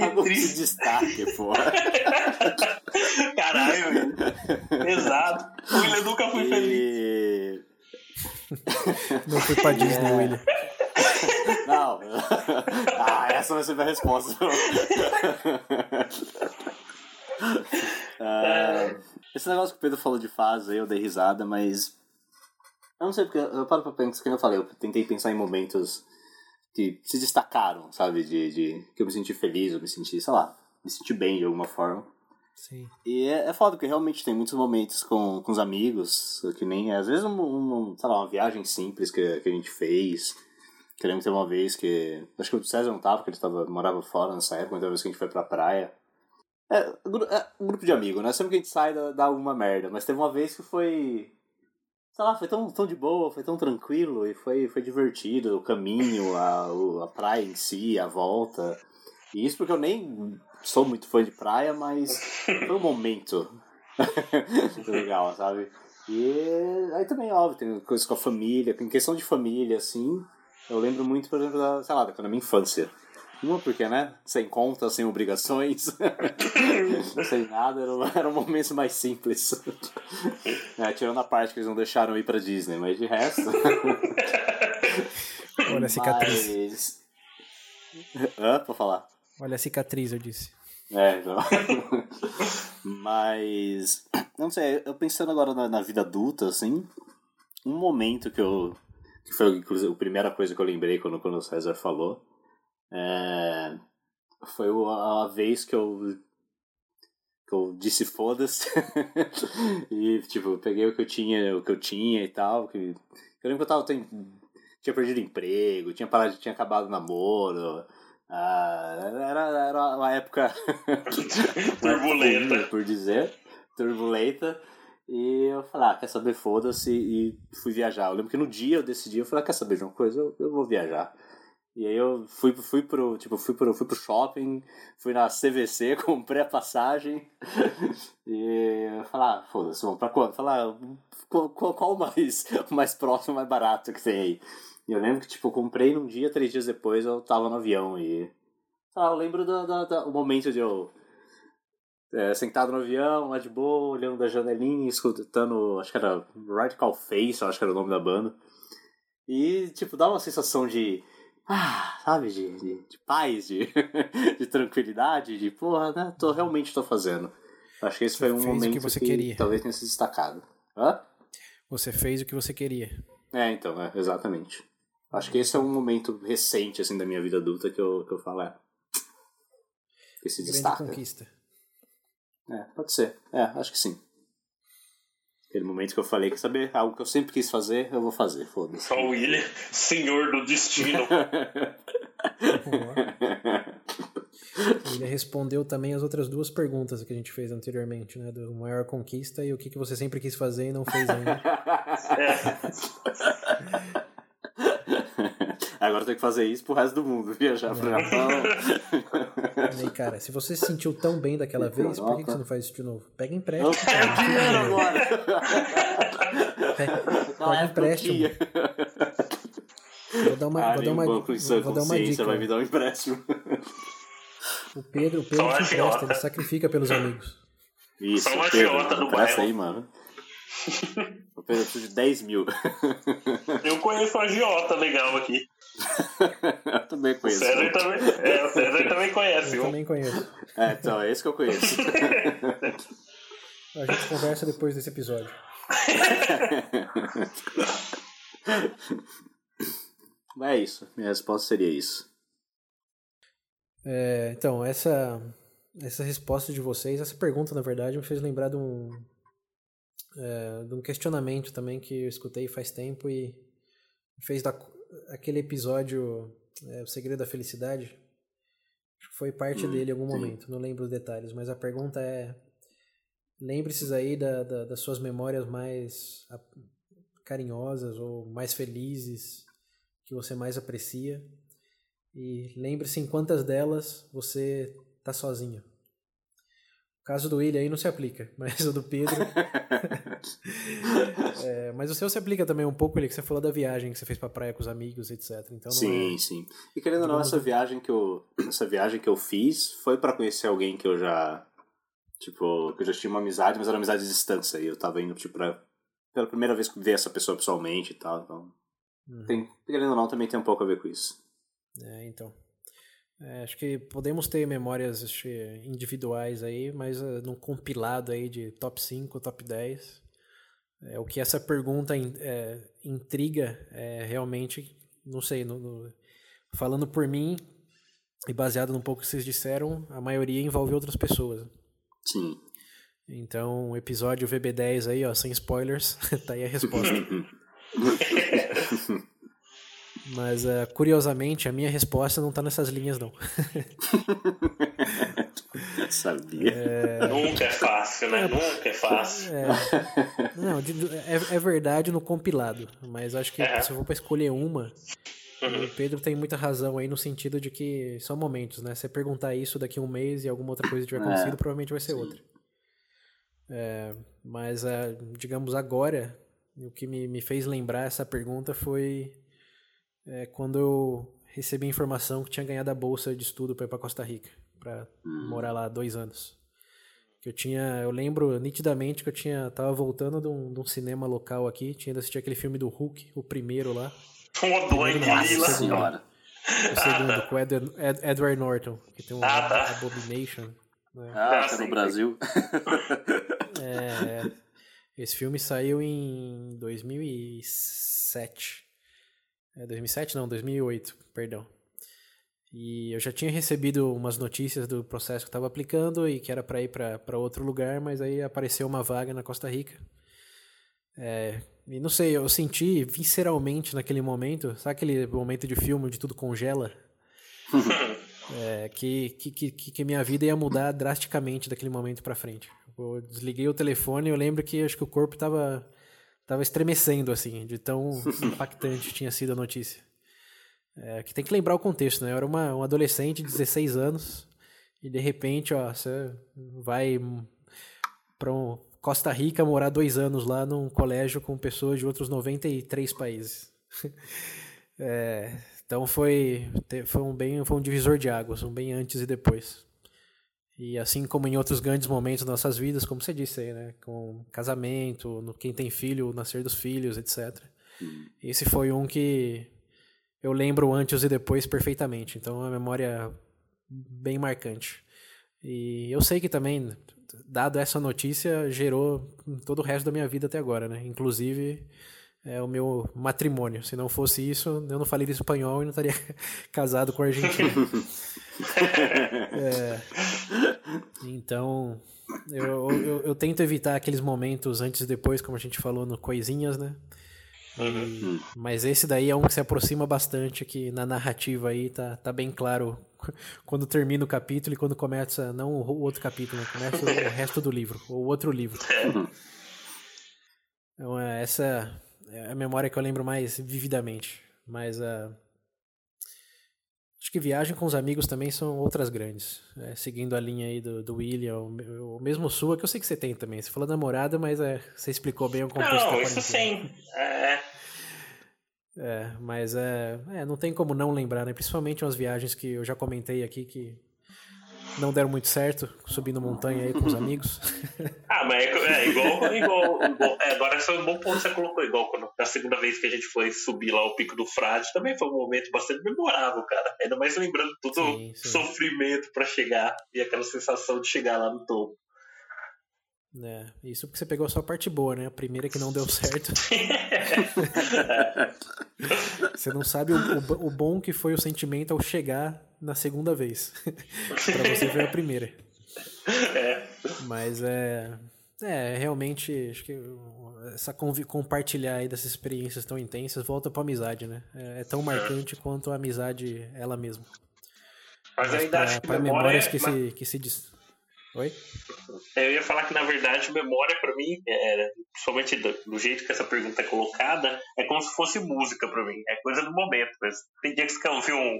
Algo se triste. destaque, pô. Caralho, velho. Pesado. O William nunca foi feliz. E... Não fui pra Disney, William. Não. ah, essa vai ser minha resposta. Ah, esse negócio que o Pedro falou de fase aí, eu dei risada, mas. Eu não sei porque. Eu paro pra pensar, como eu falei, eu tentei pensar em momentos que se destacaram, sabe? De, de que eu me senti feliz, eu me senti, sei lá, me senti bem de alguma forma. Sim. E é, é foda, porque realmente tem muitos momentos com, com os amigos, que nem, às vezes, um, um, sei lá, uma viagem simples que, que a gente fez. Que eu lembro que teve uma vez que. Acho que o César não tava, porque ele tava, morava fora nessa época, então uma vez que a gente foi pra praia. É, é um grupo de amigos, né? Sempre que a gente sai dá, dá alguma merda, mas teve uma vez que foi. Sei lá, foi tão, tão de boa, foi tão tranquilo e foi, foi divertido. O caminho, a, a praia em si, a volta. E isso porque eu nem sou muito fã de praia, mas foi um momento legal, sabe? E aí também, óbvio, tem coisas com a família, em questão de família, assim, eu lembro muito, por exemplo, da, sei lá, da da minha infância. Uma porque, né, sem contas, sem obrigações, sem nada, eram, eram momentos mais simples. É, tirando a parte que eles não deixaram ir pra Disney, mas de resto... Olha a cicatriz. Mas... Hã? Pra falar? Olha a cicatriz, eu disse. É, então. Mas. Não sei, eu pensando agora na, na vida adulta, assim. Um momento que eu. Que foi inclusive a primeira coisa que eu lembrei quando, quando o César falou. É, foi a, vez que eu. Que eu disse foda-se. e, tipo, peguei o que eu tinha, o que eu tinha e tal. Que, eu lembro que eu tava. tinha perdido emprego, tinha parado, tinha acabado o namoro. Ah, era, era uma época Turbulenta. por dizer, turbulenta. E eu falei, ah, quer saber, foda-se, e fui viajar. Eu lembro que no dia eu decidi, eu falei, ah, quer saber de uma coisa, eu, eu vou viajar. E aí eu fui, fui pro, tipo, fui pro, fui pro shopping, fui na CVC, comprei a passagem. e falei, ah, foda-se, vamos pra quando? Falar, ah, qual, qual, qual mais, o mais próximo, mais barato que tem aí? E eu lembro que, tipo, comprei num dia, três dias depois eu tava no avião e... Ah, eu lembro do, do, do- o momento de eu é, sentado no avião, lá de boa, olhando da janelinha, escutando, acho que era Radical Face, acho que era o nome da banda. E, tipo, dá uma sensação de, ah, sabe, de, de, de paz, de, de tranquilidade, de, porra, né, tô, realmente tô fazendo. Acho que esse Você foi um fez o que momento você que queria. talvez tenha se destacado. Hã? Você fez o que você queria. É, então, é, exatamente. Acho que esse é um momento recente, assim, da minha vida adulta que eu, que eu falo, é, que se Grande destaca. conquista. É, pode ser. É, acho que sim. Aquele momento que eu falei que saber algo que eu sempre quis fazer, eu vou fazer, foda-se. Só o William, senhor do destino. Ele respondeu também as outras duas perguntas que a gente fez anteriormente, né? Do maior conquista e o que, que você sempre quis fazer e não fez ainda. Agora eu tenho que fazer isso pro resto do mundo, viajar pro Japão. E aí, cara, se você se sentiu tão bem daquela vez, por que, que você não faz isso de novo? Pega empréstimo. Eu quero dinheiro agora! Pega, Na pega eu empréstimo. Vou dar uma, Ah, vou dar uma, banco em sã vou dar uma dica. vai me dar um empréstimo. O Pedro, o Pedro te empresta, ele sacrifica pelos amigos. Isso, Só uma Pedro, agiota do empresta bairro. aí, mano. O Pedro precisa de 10 mil. Eu conheço a Giota legal aqui. eu também O conheço. César também, é, o César também conhece. Eu um. também conheço. É, então, é esse que eu conheço. A gente conversa depois desse episódio. Mas é isso. Minha resposta seria isso. É, então, essa, essa resposta de vocês, essa pergunta, na verdade, me fez lembrar de um, é, de um questionamento também que eu escutei faz tempo e fez da, aquele episódio é, O Segredo da Felicidade. Foi parte Hum, dele em algum sim. momento, não lembro os detalhes, mas a pergunta é: lembre-se aí da, da- das suas memórias mais carinhosas ou mais felizes que você mais aprecia e lembre-se em quantas delas você tá sozinho. Caso do William aí não se aplica, mas o do Pedro. É, mas o seu se aplica também um pouco, ele que você falou da viagem que você fez pra praia com os amigos, etc. Então Sim, é- sim. E querendo ou não, essa viagem que eu, essa viagem que eu fiz foi pra conhecer alguém que eu já, tipo, que eu já tinha uma amizade, mas era uma amizade de distância. E eu tava indo, tipo, pra, pela primeira vez ver essa pessoa pessoalmente e tal. Então, Uhum. tem, querendo ou não, também tem um pouco a ver com isso. É, então. É, acho que podemos ter memórias acho individuais aí, mas uh, num compilado aí de top 5, top 10. É, o que essa pergunta in- é, intriga é realmente, não sei, no- no- falando por mim e baseado num pouco que vocês disseram, a maioria envolve outras pessoas. Sim. Então, o episódio VB10 aí, ó, sem spoilers, tá aí a resposta. Mas, uh, curiosamente, a minha resposta não tá nessas linhas, não. Sabia. Nunca é fácil, né? Nunca é fácil. É, não, de- é, é verdade no compilado, mas acho que É. se eu for pra escolher uma, o Pedro tem muita razão aí no sentido de que são momentos, né? Se você perguntar isso daqui a um mês e alguma outra coisa tiver É, acontecido, provavelmente vai ser sim. outra. É, mas, ah, digamos, agora, o que me, me fez lembrar essa pergunta foi é, quando eu recebi a informação que tinha ganhado a bolsa de estudo para ir para Costa Rica, para morar lá dois anos. Que eu tinha, eu lembro nitidamente que eu tinha, tava voltando de um, de um cinema local aqui, tinha ido assistir aquele filme do Hulk, o primeiro lá, O doido Nossa. Senhora. o segundo, com o Edward, Ed- Edward Norton, que tem um Ah, tá. Abomination. né? Ah, Ah, tá no Brasil. É, esse filme saiu em 2007. É, 2007 não, 2008, perdão. E eu já tinha recebido umas notícias do processo que estava aplicando e que era para ir para outro lugar, mas aí apareceu uma vaga na Costa Rica. É, e não sei, eu senti visceralmente naquele momento, sabe aquele momento de filme onde tudo congela? É, que, que, que, que minha vida ia mudar drasticamente daquele momento pra frente. Eu desliguei o telefone e eu lembro que acho que o corpo tava, tava estremecendo, assim, de tão impactante tinha sido a notícia. É, que tem que lembrar o contexto, né? Eu era uma, um adolescente de 16 anos e de repente, ó, você vai pra um Costa Rica morar dois anos lá num colégio com pessoas de outros 93 países. É, então foi, foi, um bem, foi um divisor de águas, um bem antes e depois. E assim como em outros grandes momentos das nossas vidas, como você disse aí, né? Com casamento, no quem tem filho, o nascer dos filhos, etc. Esse foi um que eu lembro antes e depois perfeitamente. Então é uma memória bem marcante. E eu sei que também, dado essa notícia, gerou todo o resto da minha vida até agora, né? Inclusive é, o meu matrimônio. Se não fosse isso, eu não falaria espanhol e não estaria casado com argentino. É, então, eu, eu, eu tento evitar aqueles momentos antes e depois, como a gente falou no Coisinhas, né? E- mas esse daí é um que se aproxima bastante, que na narrativa aí tá, tá bem claro quando termina o capítulo e quando começa, não o outro capítulo, né? começa o resto do livro, ou outro livro. Então, é, essa é a memória que eu lembro mais vividamente. Mas a. Acho que viagem com os amigos também são outras grandes. É, seguindo a linha aí do, do William, o, me- o mesmo sua, que eu sei que você tem também. Você falou namorada, mas é, você explicou bem o contexto da Não, isso sim. É, É, mas é, é, não tem como não lembrar, né? Principalmente umas viagens que eu já comentei aqui que não deram muito certo, subindo montanha aí com os amigos. ah, mas é, é igual, igual, igual é, agora foi um bom ponto que você colocou, igual quando, na segunda vez que a gente foi subir lá o Pico do Frade, também foi um momento bastante memorável, cara. Ainda mais lembrando todo o sofrimento para chegar e aquela sensação de chegar lá no topo. É, isso porque você pegou só a parte boa, né? A primeira que não deu certo. você não sabe o, o, o, bom que foi o sentimento ao chegar na segunda vez. pra você foi a primeira. É. Mas é. É, realmente, acho que essa compartilhar aí dessas experiências tão intensas volta pra amizade, né? É, é tão marcante quanto a amizade ela mesma. Mas, Mas ainda pra, acho que pra memórias que, mas... se, que se Oi? Eu ia falar que, na verdade, memória para mim, é, somente do, do, jeito que essa pergunta é colocada, é como se fosse música para mim. É coisa do momento. Mas tem dia que você quer ouvir um,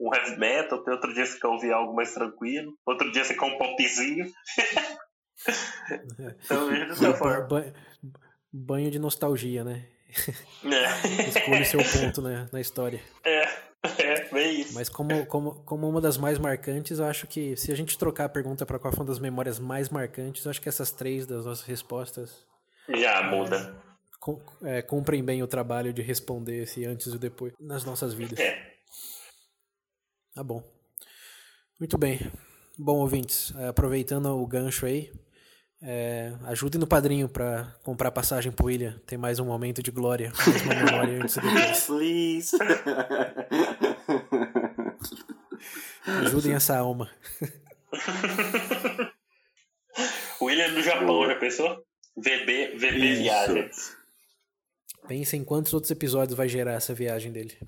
um heavy metal, tem outro dia você quer ouvir algo mais tranquilo, outro dia você quer um popzinho. então, veja dessa forma. Banho, banho de nostalgia, né? É. Escolhe seu ponto né, na história. É. É, bem isso. Mas como, como, como uma das mais marcantes, eu acho que se a gente trocar a pergunta para qual foi uma das memórias mais marcantes, eu acho que essas três das nossas respostas. Já muda. É, cumprem bem o trabalho de responder esse antes e depois nas nossas vidas. É. Tá bom. Muito bem. Bom, ouvintes, é, aproveitando o gancho aí, é, ajudem no padrinho para comprar passagem pro William. Tem mais um momento de glória, mais uma memória antes depois. Please. Ajudem essa alma. William no Japão, já pensou? VB, VB Viagens. Pensa em quantos outros episódios vai gerar essa viagem dele.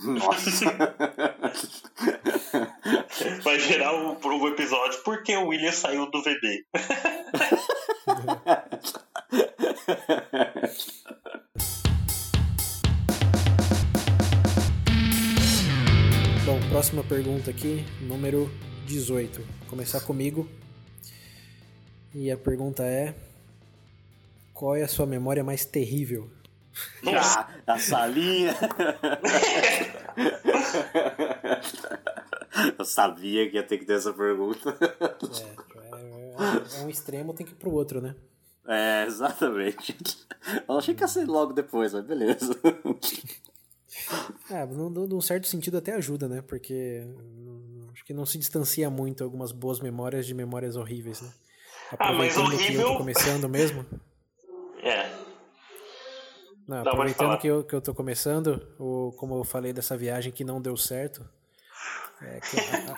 Nossa. Vai gerar um, um episódio porque o William saiu do VB. Bom, próxima pergunta aqui, número 18. Vou começar comigo. E a pergunta é: Qual é a sua memória mais terrível? Ah, a salinha. Eu sabia que ia ter que ter essa pergunta. É, é, é um extremo, tem que ir pro outro, né? É, exatamente. Eu achei que ia ser logo depois, mas beleza. É, num, num certo sentido até ajuda, né? Porque acho que não se distancia muito algumas boas memórias de memórias horríveis, né? Aproveitando ah, mas horrível... que eu tô começando mesmo. É. Não, aproveitando que eu, que eu tô começando, o, como eu falei dessa viagem que não deu certo, é,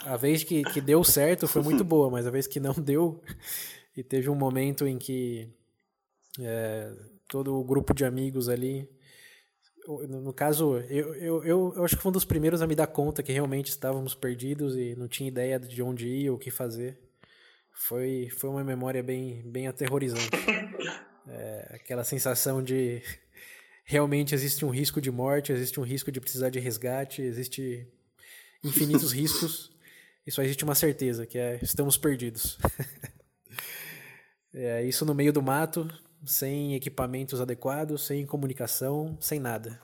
a, a, vez que, que deu certo foi muito boa, mas a vez que não deu, e teve um momento em que é, todo o grupo de amigos ali, no caso, eu, eu, eu, eu, acho que foi um dos primeiros a me dar conta que realmente estávamos perdidos e não tinha ideia de onde ir ou o que fazer. Foi, foi uma memória bem, bem aterrorizante. É, aquela sensação de realmente existe um risco de morte, existe um risco de precisar de resgate, existe infinitos riscos e só existe uma certeza, que é estamos perdidos. é, isso no meio do mato, sem equipamentos adequados, sem comunicação, sem nada.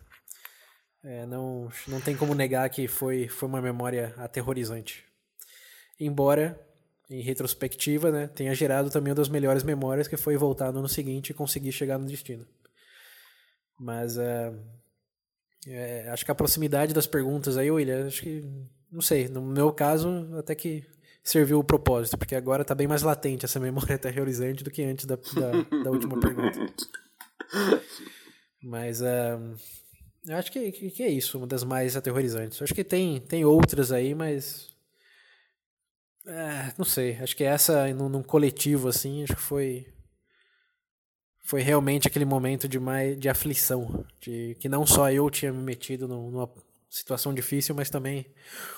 É, não, não tem como negar que foi, foi uma memória aterrorizante. Embora, em retrospectiva, né, tenha gerado também uma das melhores memórias, que foi voltar no ano seguinte e conseguir chegar no destino. Mas uh, é, acho que a proximidade das perguntas aí, William, acho que. Não sei, no meu caso, até que serviu o propósito, porque agora está bem mais latente essa memória aterrorizante do que antes da, da, da última pergunta. Mas uh, eu acho que, que, é isso, uma das mais aterrorizantes. acho que tem, tem outras aí, mas. Uh, não sei, acho que essa, num, num coletivo assim, acho que foi foi realmente aquele momento de mais de aflição, de que não só eu tinha me metido numa situação difícil, mas também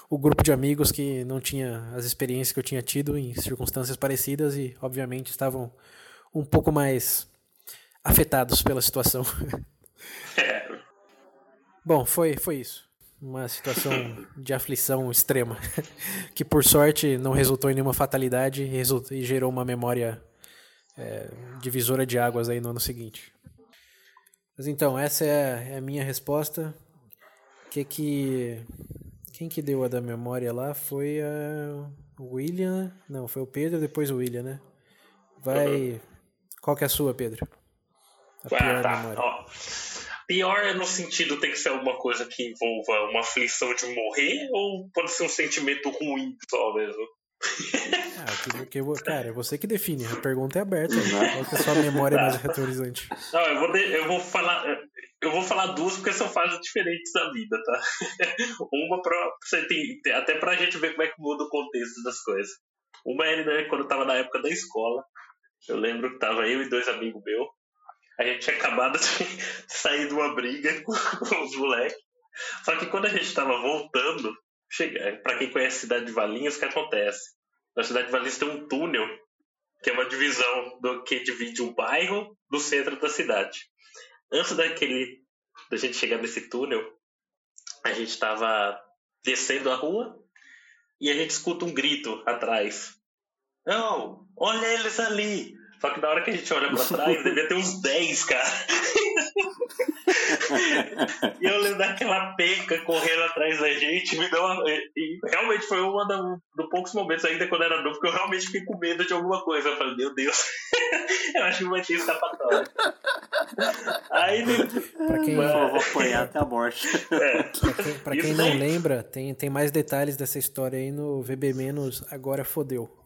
o grupo de amigos que não tinha as experiências que eu tinha tido em circunstâncias parecidas e obviamente estavam um pouco mais afetados pela situação. É. Bom, foi foi isso. Uma situação de aflição extrema, que por sorte não resultou em nenhuma fatalidade e gerou uma memória é, divisora de águas aí no ano seguinte. Mas então, essa é, é a minha resposta. Que que, quem que deu a da memória lá foi o William. Não, foi o Pedro, depois o William, né? Vai. Uhum. Qual que é a sua, Pedro? A pior ah, tá. memória. Ó, pior é no sentido tem que ser alguma coisa que envolva uma aflição de morrer ou pode ser um sentimento ruim só mesmo? Ah, que, que, cara, é você que define. A pergunta é aberta. Né? Qual que é a sua memória mais retrorizante? Não, eu vou, de, eu vou falar. Eu vou falar duas porque são fases diferentes da vida, tá? Uma pra você tem, até pra gente ver como é que muda o contexto das coisas. Uma era né, quando eu tava na época da escola. Eu lembro que tava eu e dois amigos meus. A gente tinha acabado de sair de uma briga com, com os moleques. Só que quando a gente tava voltando, chega, pra quem conhece a cidade de Valinhos, o que acontece? Na cidade de Valinhos tem um túnel, que é uma divisão do que divide o bairro do centro da cidade antes daquele da gente chegar nesse túnel, a gente estava descendo a rua e a gente escuta um grito atrás. Não, olha eles ali. Só que na hora que a gente olha para trás, devia ter uns 10, cara. e eu lembro daquela penca correndo atrás da gente, me deu uma... E realmente foi um dos poucos momentos ainda quando era novo que eu realmente fiquei com medo de alguma coisa. Eu falei, meu Deus, eu acho que vai ter escapatório. Aí pra quem... eu vou apanhar até a morte. É. Pra quem, pra quem não lembra, tem, tem mais detalhes dessa história aí no VB Menos Agora Fodeu.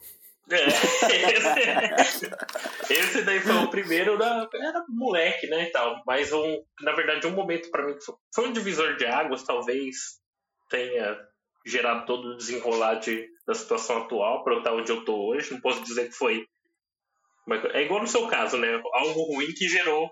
É, esse, daí foi o primeiro da. Era moleque, né? E tal. Mas um, na verdade, um momento para mim foi um divisor de águas, talvez tenha gerado todo o desenrolar de, da situação atual para estar onde eu tô hoje. Não posso dizer que foi. É igual no seu caso, né? Algo ruim que gerou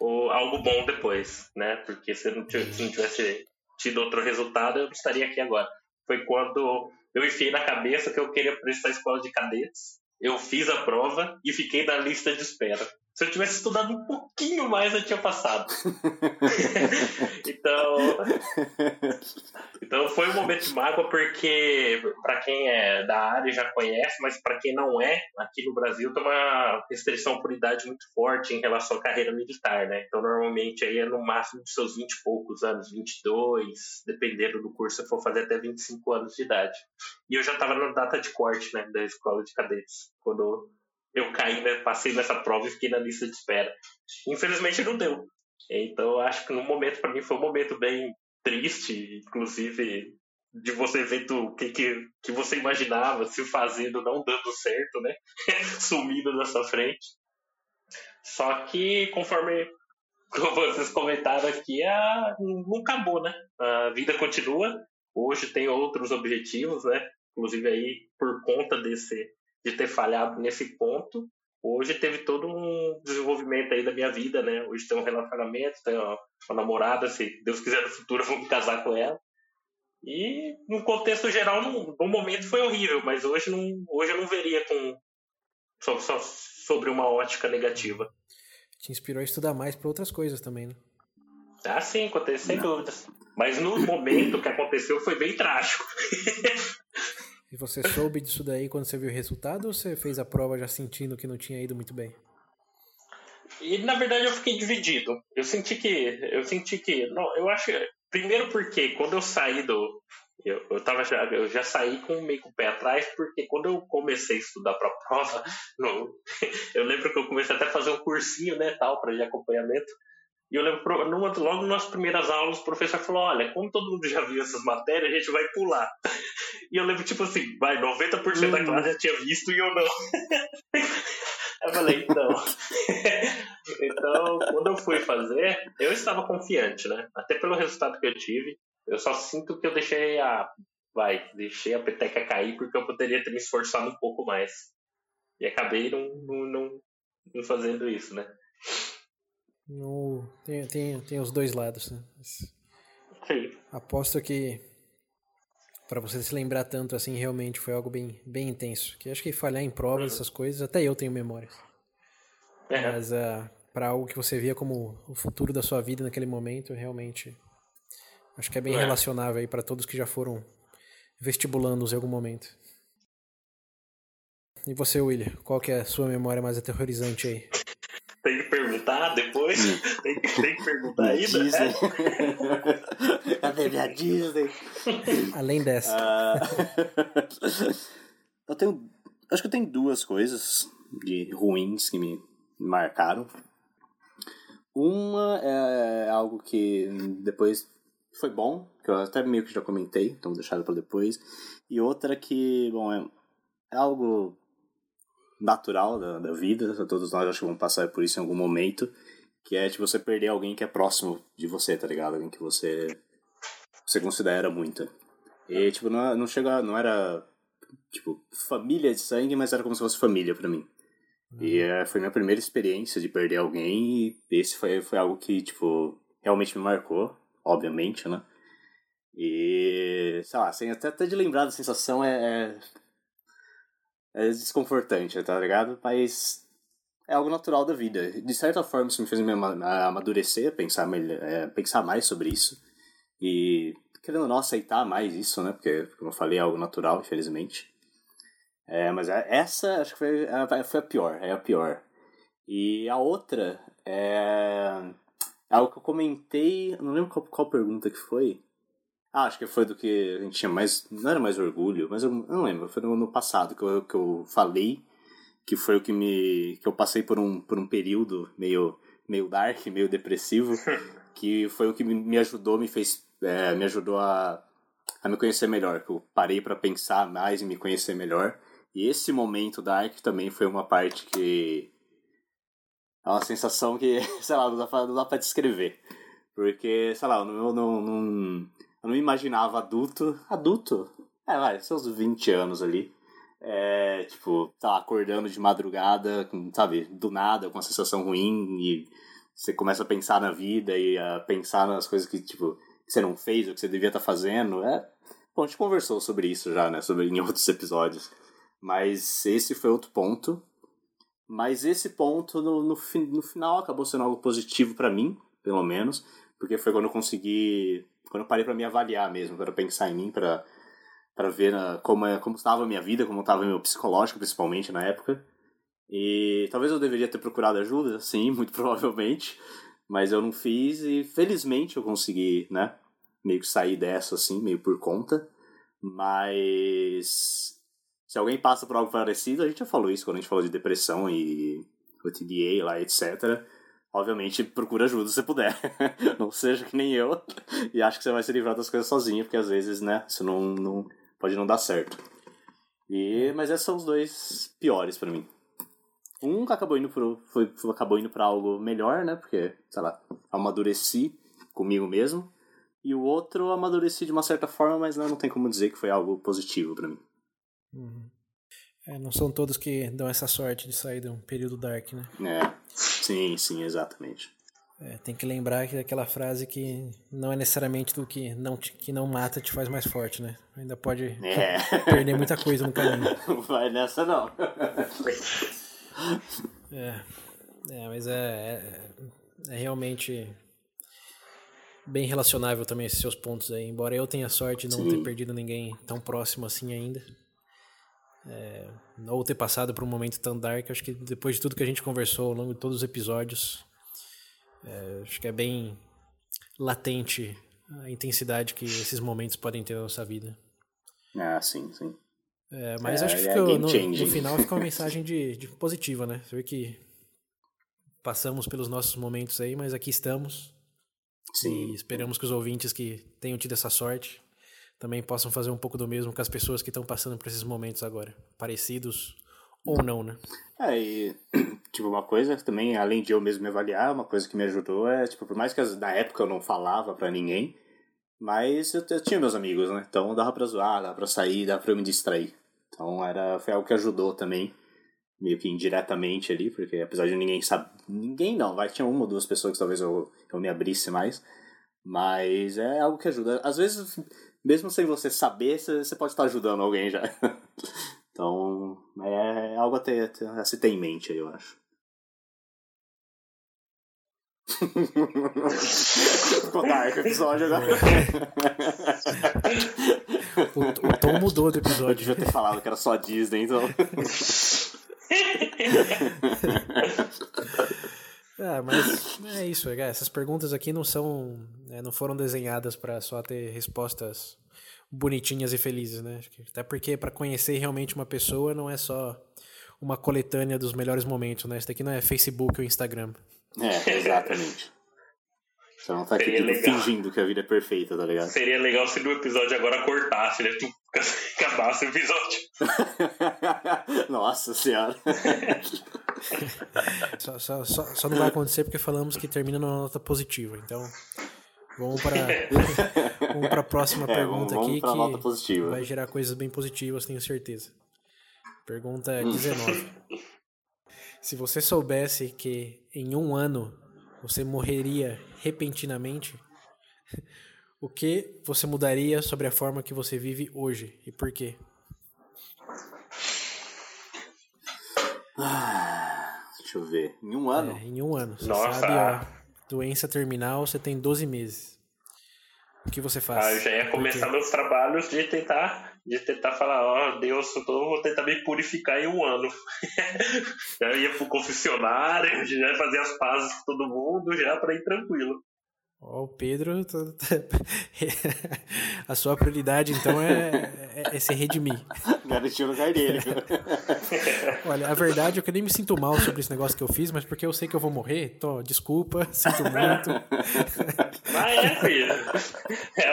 ou algo bom depois, né? Porque se não, se não tivesse tido outro resultado, eu estaria aqui agora. Foi quando eu enfiei na cabeça que eu queria prestar escola de cadetes. Eu fiz a prova e fiquei na lista de espera. Se eu tivesse estudado um pouquinho mais, eu tinha passado. então, então foi um momento de mágoa porque para quem é da área já conhece, mas para quem não é, aqui no Brasil tem uma restrição por idade muito forte em relação à carreira militar, né? Então normalmente aí é no máximo de seus 20 e poucos anos, 22, dependendo do curso, se for fazer até 25 anos de idade. E eu já estava na data de corte, né, da escola de cadetes, quando eu caí, né, passei nessa prova e fiquei na lista de espera. Infelizmente não deu. Então acho que no momento, para mim, foi um momento bem triste, inclusive de você ver o que, que, que você imaginava se fazendo não dando certo, né? Sumindo na sua frente. Só que conforme vocês comentaram aqui, a, não acabou, né? A vida continua. Hoje tem outros objetivos, né? Inclusive aí por conta desse de ter falhado nesse ponto. Hoje teve todo um desenvolvimento aí da minha vida, né? Hoje tem um relacionamento, tenho uma, uma namorada, se Deus quiser no futuro eu vou me casar com ela. E no contexto geral, no, no momento foi horrível, mas hoje, não, hoje eu não veria com só, só sobre uma ótica negativa. Te inspirou a estudar mais para outras coisas também, né? Ah, sim, aconteceu sem dúvidas. Mas no momento que aconteceu foi bem trágico. E você soube disso daí quando você viu o resultado ou você fez a prova já sentindo que não tinha ido muito bem? E na verdade eu fiquei dividido. Eu senti que. Eu senti que. Não, eu acho. Primeiro porque quando eu saí do. Eu, eu, tava já, eu já saí com meio com o pé atrás, porque quando eu comecei a estudar para a prova, no, eu lembro que eu comecei até a fazer um cursinho, né, tal, para de acompanhamento. E eu lembro, numa, logo nas primeiras aulas, o professor falou: Olha, como todo mundo já viu essas matérias, a gente vai pular. E eu lembro, tipo assim, vai, 90% uhum. da classe já tinha visto e eu não. eu falei: Então. então, quando eu fui fazer, eu estava confiante, né? Até pelo resultado que eu tive. Eu só sinto que eu deixei a. Vai, deixei a peteca cair porque eu poderia ter me esforçado um pouco mais. E acabei não, não, não fazendo isso, né? No, tem, tem, tem os dois lados, né? Sim. Aposto que para você se lembrar tanto assim, realmente foi algo bem, bem intenso. Que acho que falhar em provas, uhum. essas coisas, até eu tenho memórias. É. Mas uh, ah, para algo que você via como o futuro da sua vida naquele momento, realmente acho que é bem é. relacionável aí para todos que já foram vestibulandos em algum momento. E você, William, qual que é a sua memória mais aterrorizante aí? Tem que perguntar depois? tem, que, tem que perguntar ainda? Disney. Cadê minha Disney? Além dessa. Uh, eu tenho. Acho que eu tenho duas coisas de ruins que me marcaram. Uma é algo que depois foi bom, que eu até meio que já comentei, então vou deixar para depois. E outra que, bom, é, é algo natural da, da vida, todos nós acho que vamos passar por isso em algum momento, que é tipo você perder alguém que é próximo de você, tá ligado? Alguém que você você considera muito. E tipo, não, não chega, não era tipo família de sangue, mas era como se fosse família para mim. E é, foi minha primeira experiência de perder alguém e esse foi, foi algo que, tipo, realmente me marcou, obviamente, né? E, sei lá, assim, até, até de lembrar da sensação é, é é desconfortante, tá ligado? Mas é algo natural da vida. De certa forma, isso me fez me amadurecer, pensar, melhor, é, pensar mais sobre isso. E, querendo ou não, aceitar mais isso, né? Porque, como eu falei, é algo natural, infelizmente. É, mas é, essa, acho que foi, é, foi a pior, é a pior. E a outra é, é algo que eu comentei, não lembro qual, qual pergunta que foi, ah, acho que foi do que a gente tinha mais. Não era mais orgulho, mas eu, não lembro. Foi no, no passado que eu, que eu falei, que foi o que me. que eu passei por um, por um período meio, meio dark, meio depressivo, que foi o que me ajudou, me fez. É, me ajudou a, a me conhecer melhor. Que eu parei para pensar mais e me conhecer melhor. E esse momento dark também foi uma parte que. É uma sensação que, sei lá, não dá pra, não dá pra descrever. Porque, sei lá, eu não, não, não eu não imaginava adulto. Adulto? É, vai, seus 20 anos ali. É, tipo, tá acordando de madrugada, sabe, do nada, com uma sensação ruim e você começa a pensar na vida e a pensar nas coisas que, tipo, você não fez, o que você devia estar tá fazendo. É, bom, a gente conversou sobre isso já, né, sobre em outros episódios. Mas esse foi outro ponto. Mas esse ponto, no, no, no final, acabou sendo algo positivo para mim, pelo menos, porque foi quando eu consegui quando eu parei para me avaliar mesmo, para pensar em mim, para para ver na, como é, como estava a minha vida, como estava meu psicológico principalmente na época. E talvez eu deveria ter procurado ajuda, sim, muito provavelmente, mas eu não fiz e felizmente eu consegui, né, meio que sair dessa assim, meio por conta. Mas se alguém passa por algo parecido, a gente já falou isso quando a gente falou de depressão e o TDA lá, etc obviamente, procura ajuda se puder. não seja que nem eu. E acho que você vai se livrar das coisas sozinho, porque às vezes, né, isso não, não pode não dar certo. E, mas esses são os dois piores para mim. Um acabou indo pro, foi, acabou indo para algo melhor, né? Porque, sei lá, amadureci comigo mesmo. E o outro amadureci de uma certa forma, mas não, não tem como dizer que foi algo positivo para mim. Uhum. É, não são todos que dão essa sorte de sair de um período dark, né? É, sim, sim, exatamente. É, tem que lembrar que aquela frase que não é necessariamente do que não, te, que não mata te faz mais forte, né? Ainda pode é. perder muita coisa no caminho. Não vai nessa não. é, é mas é, é, é realmente bem relacionável também esses seus pontos aí. Embora eu tenha sorte de não Sim. ter perdido ninguém tão próximo assim ainda. É, ou ter passado por um momento tão dark, acho que depois de tudo que a gente conversou ao longo de todos os episódios, é, acho que é bem latente a intensidade que esses momentos podem ter na nossa vida. Ah, sim, sim. É, mas é, acho que é no, no, final fica uma mensagem de, de positiva, né? Você vê que passamos pelos nossos momentos aí, mas aqui estamos. Sim. E esperamos que os ouvintes que tenham tido essa sorte também possam fazer um pouco do mesmo com as pessoas que estão passando por esses momentos agora, parecidos ou não, né? É, e tipo, uma coisa também, além de eu mesmo me avaliar, uma coisa que me ajudou é, tipo, por mais que na época eu não falava para ninguém, mas eu, eu, tinha meus amigos, né? Então dava pra zoar, dava pra sair, dava pra eu me distrair. Então era, foi algo que ajudou também, meio que indiretamente ali, porque apesar de ninguém saber. Ninguém não, vai, tinha uma ou duas pessoas que talvez eu, eu me abrisse mais. Mas é algo que ajuda. Às vezes mesmo sem você saber, você pode estar ajudando alguém já. Então, é algo a, ter, a se ter em mente aí, eu acho. Ficou dark o episódio agora. o, o tom mudou do episódio. Eu devia ter falado que era só Disney, então. Ah, mas é isso, é, essas perguntas aqui não são, é, não foram desenhadas para só ter respostas bonitinhas e felizes, né? Até porque para conhecer realmente uma pessoa não é só uma coletânea dos melhores momentos, né? Isso daqui não é Facebook ou Instagram. É, exatamente. Você não tá aqui tipo, fingindo que a vida é perfeita, tá ligado? Seria legal se no episódio agora cortasse, né? Tu acabasse o episódio. Nossa senhora. só, só, só, só, não vai acontecer porque falamos que termina numa nota positiva. Então, vamos para vamos para a próxima é, pergunta vamos, aqui vamos que positiva. vai gerar coisas bem positivas, tenho certeza. Pergunta 19. Se você soubesse que em um ano você morreria repentinamente, o que você mudaria sobre a forma que você vive hoje e por quê? Ah, deixa eu ver. Em um ano? É, em um ano. Você Nossa. sabe a doença terminal, você tem 12 meses. O que você faz? Ah, eu já ia começar meus trabalhos de tentar, de tentar falar, ó, oh, Deus, eu vou tentar me purificar em um ano. já ia pro confessionário, já ia fazer as pazes com todo mundo, já para ir tranquilo. Ó, oh, o Pedro, a sua prioridade então é, é, é se redimir. Garantir o lugar dele. Olha, a verdade é que eu nem me sinto mal sobre esse negócio que eu fiz, mas porque eu sei que eu vou morrer, tô, desculpa, sinto muito. Mas é, filho. É,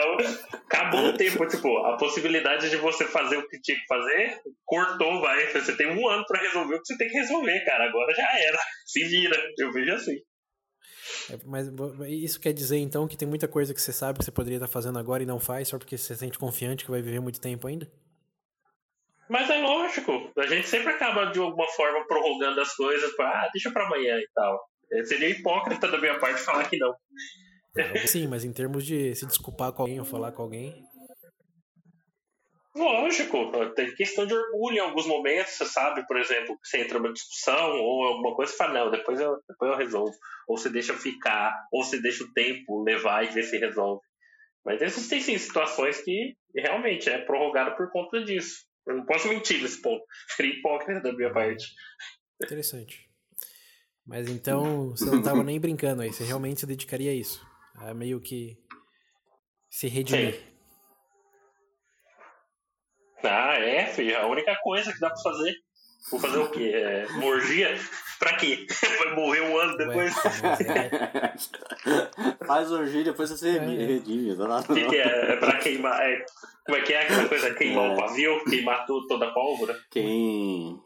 acabou o tempo, tipo, a possibilidade de você fazer o que tinha que fazer, cortou, vai. Você tem um ano para resolver o que você tem que resolver, cara. Agora já era. Se vira. Eu vejo assim. É, mas isso quer dizer então que tem muita coisa que você sabe que você poderia estar fazendo agora e não faz só porque você se sente confiante que vai viver muito tempo ainda? Mas é lógico, a gente sempre acaba de alguma forma prorrogando as coisas para, ah, deixa para amanhã e tal. É, seria hipócrita da minha parte falar que não. Sim, mas em termos de se desculpar com alguém ou falar com alguém. Lógico, tem questão de orgulho em alguns momentos, você sabe, por exemplo, você entra numa discussão ou alguma coisa e fala, não, depois eu, depois eu resolvo. Ou você deixa ficar, ou você deixa o tempo levar e ver se resolve. Mas existem sim situações que realmente é prorrogado por conta disso. Eu não posso mentir nesse ponto. Seria hipócrita da minha parte. Interessante. Mas então você não estava nem brincando aí, você realmente se dedicaria a isso. A meio que se redimir. Sim. Ah, é, filho. A única coisa que dá pra fazer. Vou fazer o quê? É, morgia? Pra quê? Vai morrer um ano depois? Ué, Faz orgia depois você é. redime. O que, que, é? É pra queimar. É, como é que é aquela coisa? Queimar é. o pavio? Queimar tudo, toda a pólvora? Quem.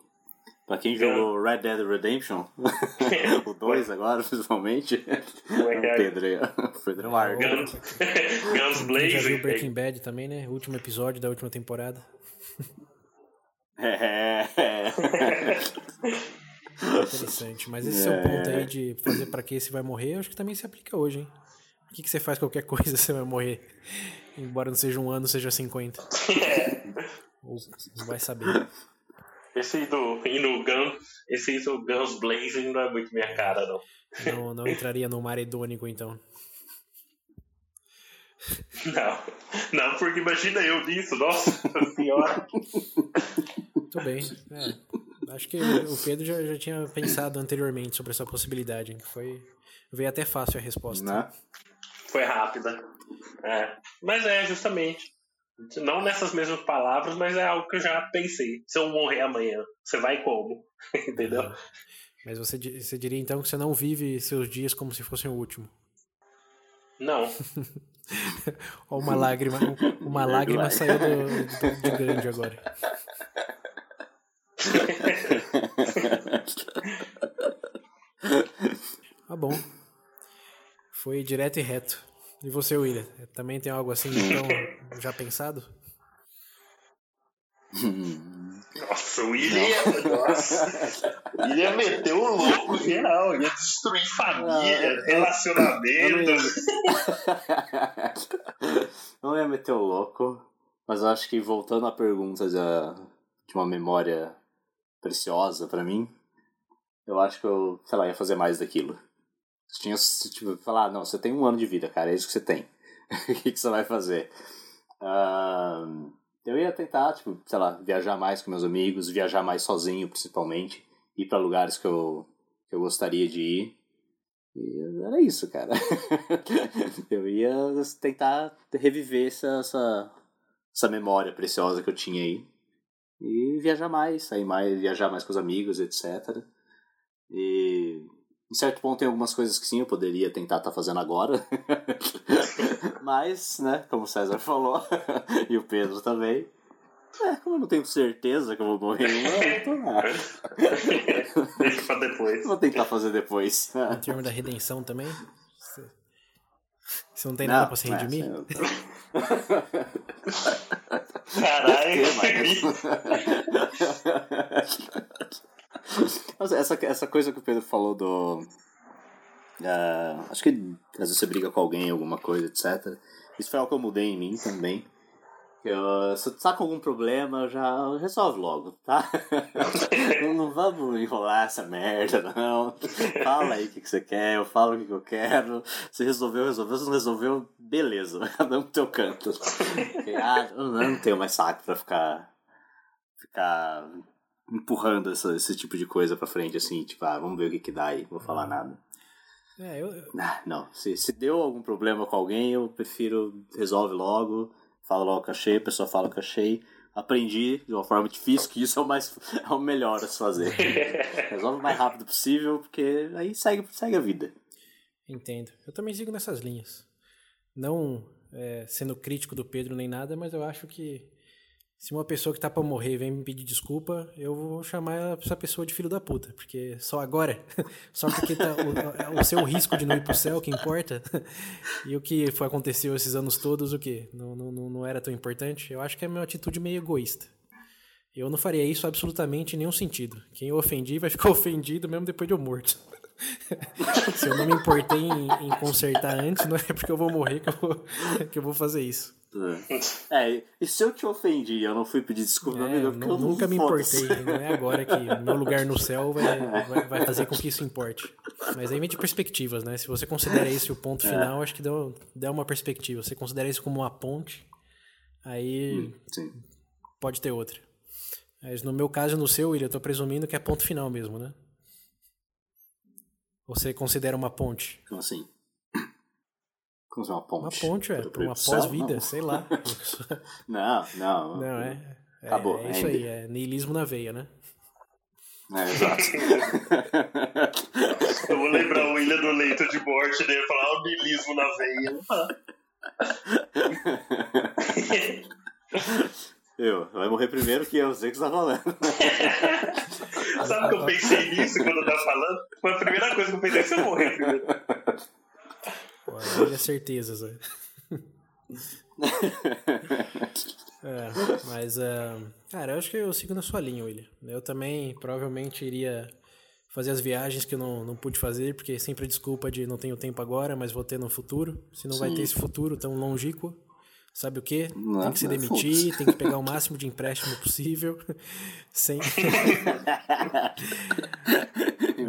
Pra quem jogou Red Dead Redemption, o 2 agora, principalmente, é que é? o Pedro aí, o Pedro Largo. Guns, Guns Blazing. Já viu Breaking Bad também, né? O último episódio da última temporada. É. Interessante. Mas esse é. seu ponto aí de fazer para que você vai morrer, eu acho que também se aplica hoje, hein? Por que, que você faz qualquer coisa você vai morrer? Embora não seja um ano, seja 50. É. Ou vai saber. Esse aí do, no Gun, esse aí do Guns Blazing não é muito minha cara, não. Não, não entraria no mar hedônico, então. Não, não, porque imagina eu nisso, nossa senhora. Muito bem. É, acho que o Pedro já, já tinha pensado anteriormente sobre essa possibilidade. Foi, veio até fácil a resposta. Né? Foi rápida. É, mas é, justamente. Não nessas mesmas palavras, mas é algo que eu já pensei. Se eu morrer amanhã, você vai como? Entendeu? Mas você, você diria então que você não vive seus dias como se fossem o último? Não. uma lágrima, uma lágrima saiu do, do, de grande agora. Ah, bom. Foi direto e reto. E você, William? Também tem algo assim então, já pensado? Nossa, o William, nossa, o William meteu o louco geral, ia destruir família, não, relacionamento. Não, não ia meter o louco, mas eu acho que voltando à pergunta de, de uma memória preciosa para mim, eu acho que eu, sei lá, ia fazer mais daquilo. Você tinha, tipo, falar, não, você tem um ano de vida, cara, é isso que você tem. o que, que você vai fazer? Uh, eu ia tentar, tipo, sei lá, viajar mais com meus amigos, viajar mais sozinho, principalmente, ir para lugares que eu, que eu gostaria de ir. E era isso, cara. eu ia tentar reviver essa, essa, essa memória preciosa que eu tinha aí. E viajar mais, sair mais, viajar mais com os amigos, etc. E em certo ponto tem algumas coisas que sim eu poderia tentar estar tá fazendo agora. Mas, né, como o César falou, e o Pedro também, é, como eu não tenho certeza que eu vou morrer, eu tô lá. Deixa pra depois. Vou tentar fazer depois. Em termos da redenção também? Você não tem nada pra se redimir? Caralho. essa, essa coisa que o Pedro falou do. Uh, acho que às vezes você briga com alguém, alguma coisa, etc. Isso foi algo que eu mudei em mim também. Eu, se tá com algum problema, já resolve logo, tá? não, não, vamos enrolar essa merda, não. Fala aí o que, que você quer, eu falo o que, que eu quero. Se resolveu, resolveu. Se não resolveu, beleza, cada um pro teu canto. Porque, ah, eu não tenho mais saco pra ficar, ficar empurrando essa, esse tipo de coisa pra frente, assim, tipo, ah, vamos ver o que, que dá aí, não vou falar nada. É, eu... Ah, não, se, se deu algum problema com alguém, eu prefiro resolve logo fala logo que achei, a pessoa fala que achei. Aprendi de uma forma difícil que isso é o, mais, é o melhor a se fazer. Resolve o mais rápido possível, porque aí segue, segue a vida. Entendo. Eu também sigo nessas linhas. Não é, sendo crítico do Pedro nem nada, mas eu acho que se uma pessoa que tá pra morrer vem me pedir desculpa, eu vou chamar essa pessoa de filho da puta. Porque só agora, só porque tá o, o seu risco de não ir pro céu que importa. e o que foi, aconteceu esses anos todos, o que? Não, não, não era tão importante? Eu acho que é uma atitude meio egoísta. Eu não faria isso absolutamente em nenhum sentido. Quem eu ofendi vai ficar ofendido mesmo depois de eu morto. Se eu não me importei em, em, consertar antes, não é porque eu vou morrer que eu vou, que eu vou fazer isso. É, e se eu te ofendi e eu não fui pedir desculpa, é, amigo, eu nunca me importei. Não é agora que meu lugar no céu vai, vai, vai, fazer com que isso importe. Mas aí vem de perspectivas, né? Se você considera esse o ponto é. final, é. acho que deu uma perspectiva. Você considera isso como uma ponte, aí hum, pode ter outra. Mas no meu caso, no seu, William, eu tô presumindo que é ponto final mesmo, né? Você considera uma ponte? Como assim? Como uma ponte? Uma ponte, é. Pra uma pós-vida, sei lá. não, não. Não, é. é Acabou. É, é isso aí, é niilismo na veia, né? É, exato. Eu vou lembrar o William do leito de morte dele falar o niilismo na veia. Eu, vai morrer primeiro que eu sei que você tá falando. Sabe que eu pensei nisso quando eu tava falando? Foi a primeira coisa que eu pensei, se eu morrer primeiro. Olha certezas, né? é, mas, uh, cara, eu acho que eu sigo na sua linha, William. Eu também provavelmente iria fazer as viagens que eu não, não pude fazer, porque sempre a desculpa de não tenho tempo agora, mas vou ter no futuro. Se não Sim. vai ter esse futuro tão longínquo, Sabe o quê? Não, tem que se demitir, tem que pegar o máximo de empréstimo possível. sem.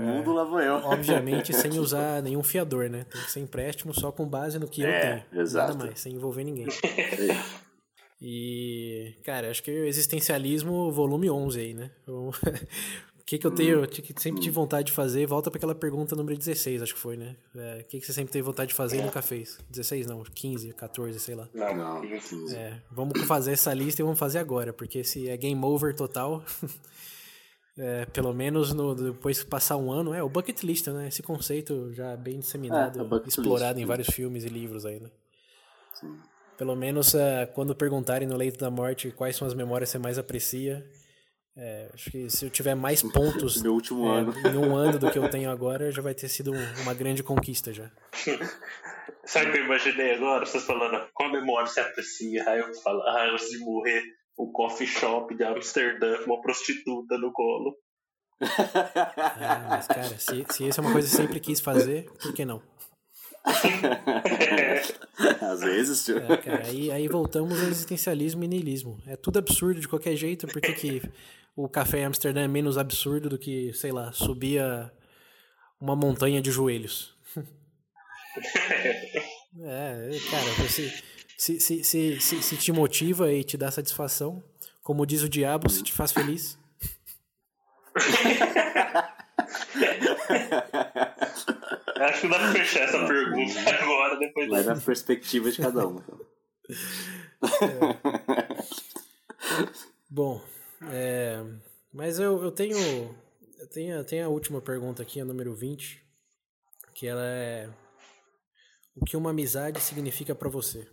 Mundo é, lá vou eu. Obviamente, sem usar nenhum fiador, né? Tem que ser empréstimo só com base no que é, eu tenho. Exato. Nada mais, sem envolver ninguém. E, cara, acho que o existencialismo volume 11 aí, né? O que, que eu tenho, hum. que sempre tive vontade de fazer, volta para aquela pergunta número 16, acho que foi, né? É, o que, que você sempre teve vontade de fazer e nunca fez? 16 não, 15, 14, sei lá. Não, não 15. É, vamos fazer essa lista e vamos fazer agora, porque se é game over total, é, pelo menos no, depois que passar um ano, é o bucket list, né? Esse conceito já bem disseminado, é, explorado list, em vários filmes e livros aí, né? Sim. Pelo menos é, quando perguntarem no leito da morte quais são as memórias que você mais aprecia, é, acho que se eu tiver mais pontos Meu último é, ano. em um ano do que eu tenho agora, já vai ter sido uma grande conquista já. Sabe o que eu imaginei agora? Vocês falando, qual memória você aprecia? Aí eu falo, ah, antes de morrer, o coffee shop de Amsterdã com uma prostituta no colo. Ah, mas cara, se, se isso é uma coisa que sempre quis fazer, por que não? Às vezes, tio. É, cara, aí, aí voltamos ao existencialismo e niilismo. É tudo absurdo de qualquer jeito, porque que o café em Amsterdã é menos absurdo do que, sei lá, subir uma montanha de joelhos. é, cara, você, se, se, se, se, se te motiva e te dá satisfação, como diz o diabo, se te faz feliz. Acho que dá pra fechar essa pergunta agora, depois Vai na perspectiva de cada um. Bom, é, mas eu, eu tenho eu tenho, eu tenho a última pergunta aqui, a número 20, que ela é o que uma amizade significa pra você?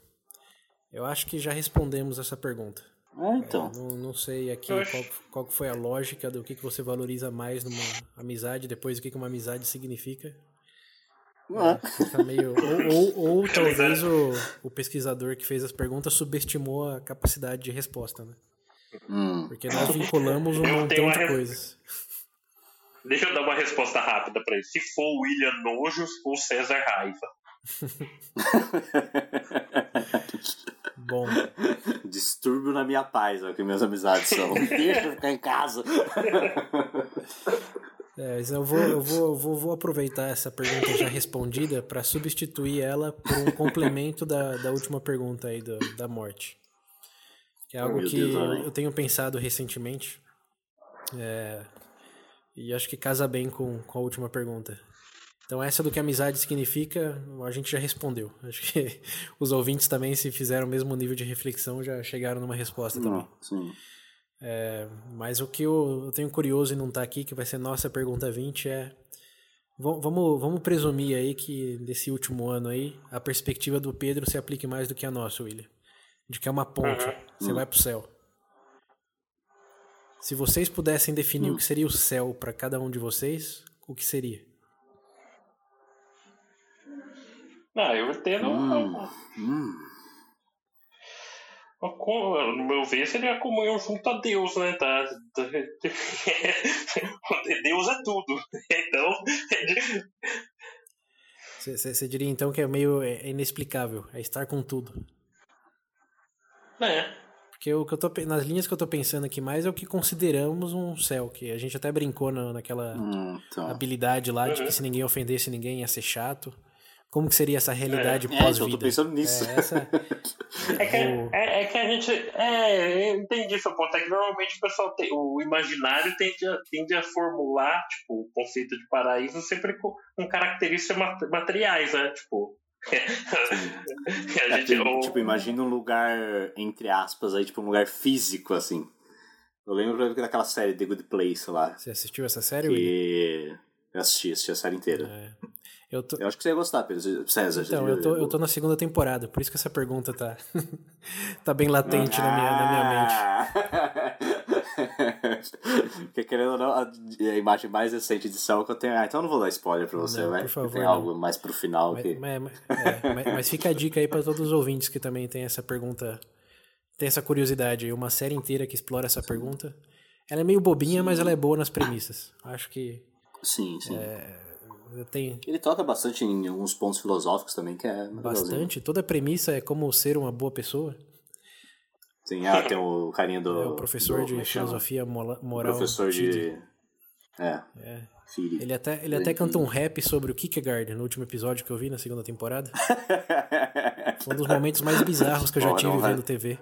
Eu acho que já respondemos essa pergunta. É, então. Não, não sei aqui qual, qual que foi a lógica do que, que você valoriza mais numa amizade, depois o que, que uma amizade significa. É. Fica meio, ou ou, ou talvez o, o pesquisador que fez as perguntas subestimou a capacidade de resposta, né? Hum. Porque nós vinculamos um Eu montão de re- coisas. Deixa eu dar uma resposta rápida pra isso. Se for o William Nojos ou César Raiva. Bom, Distúrbio na minha paz, é o que minhas amizades são. Deixa eu ficar em casa. é, eu, vou, eu vou, vou, vou aproveitar essa pergunta já respondida para substituir ela por um complemento da, da última pergunta aí do, da morte. Que é Oh, algo que Deus, eu tenho pensado recentemente. É, e acho que casa bem com, com a última pergunta. Então, essa do que amizade significa, a gente já respondeu. Acho que os ouvintes também, se fizeram o mesmo nível de reflexão, já chegaram numa resposta também. Não, sim. Mas o que eu, eu tenho curioso e não tá aqui, que vai ser nossa pergunta 20, é. va- Vamos, vamos presumir aí que nesse último ano aí, a perspectiva do Pedro se aplique mais do que a nossa, William. De que é uma ponte, Uhum. você vai pro céu. Se vocês pudessem definir o que seria o céu para cada um de vocês, o que seria? Ah, eu entendo. Hum. Hum. No meu ver, seria a comunhão junto a Deus, né? Tá? Deus é tudo. Então, Você- diria então que é meio é inexplicável, é estar com tudo. né? Porque o que eu tô, nas linhas que eu tô pensando aqui mais é o que consideramos um céu, que a gente até brincou na, naquela Hum, então. habilidade lá de Uhum. que se ninguém ofendesse ninguém ia ser chato. Como que seria essa realidade É, então, pós-vida? eu tô pensando nisso. É, essa, É que, O- é, é que a gente. É, eu entendi seu ponto. É que normalmente o pessoal tem. O imaginário tende a, tende a formular, tipo, o conceito de paraíso sempre com, com características mat- materiais, né? Tipo. a É, gente, o- tipo, imagina um lugar, entre aspas, aí, tipo, um lugar físico, assim. Eu lembro daquela série The Good Place lá. você assistiu essa série? Que eu assisti, assisti a série inteira. É. Eu tô, Eu acho que você ia gostar, Pedro. César. então, eu tô, eu tô na segunda temporada, por isso que essa pergunta tá, tá bem latente na, minha, na minha mente. mente. Porque querendo ou não, a, a imagem mais recente de Céu que eu tenho. Ah, então eu não vou dar spoiler pra você, Não, vai. por favor, Tem algo mais pro final Mas, que. mas- mas- é, mas- mas fica a dica aí pra todos os ouvintes que também tem essa pergunta, tem essa curiosidade aí, uma série inteira que explora essa pergunta. Ela é meio bobinha, mas ela é boa nas premissas. Acho que Sim, sim. Tem Ele toca bastante em alguns pontos filosóficos também, que é maravilhoso. bastante. Toda a premissa é como ser uma boa pessoa. Sim, ah, tem o carinha do. É o professor do- de é chama? filosofia mola- moral. Professor Chidi. de. É, É. Ele até, ele até canta um rap sobre o Kierkegaard no último episódio que eu vi na segunda temporada. Foi um dos momentos mais bizarros que eu já Pô, tive vai. vendo TV.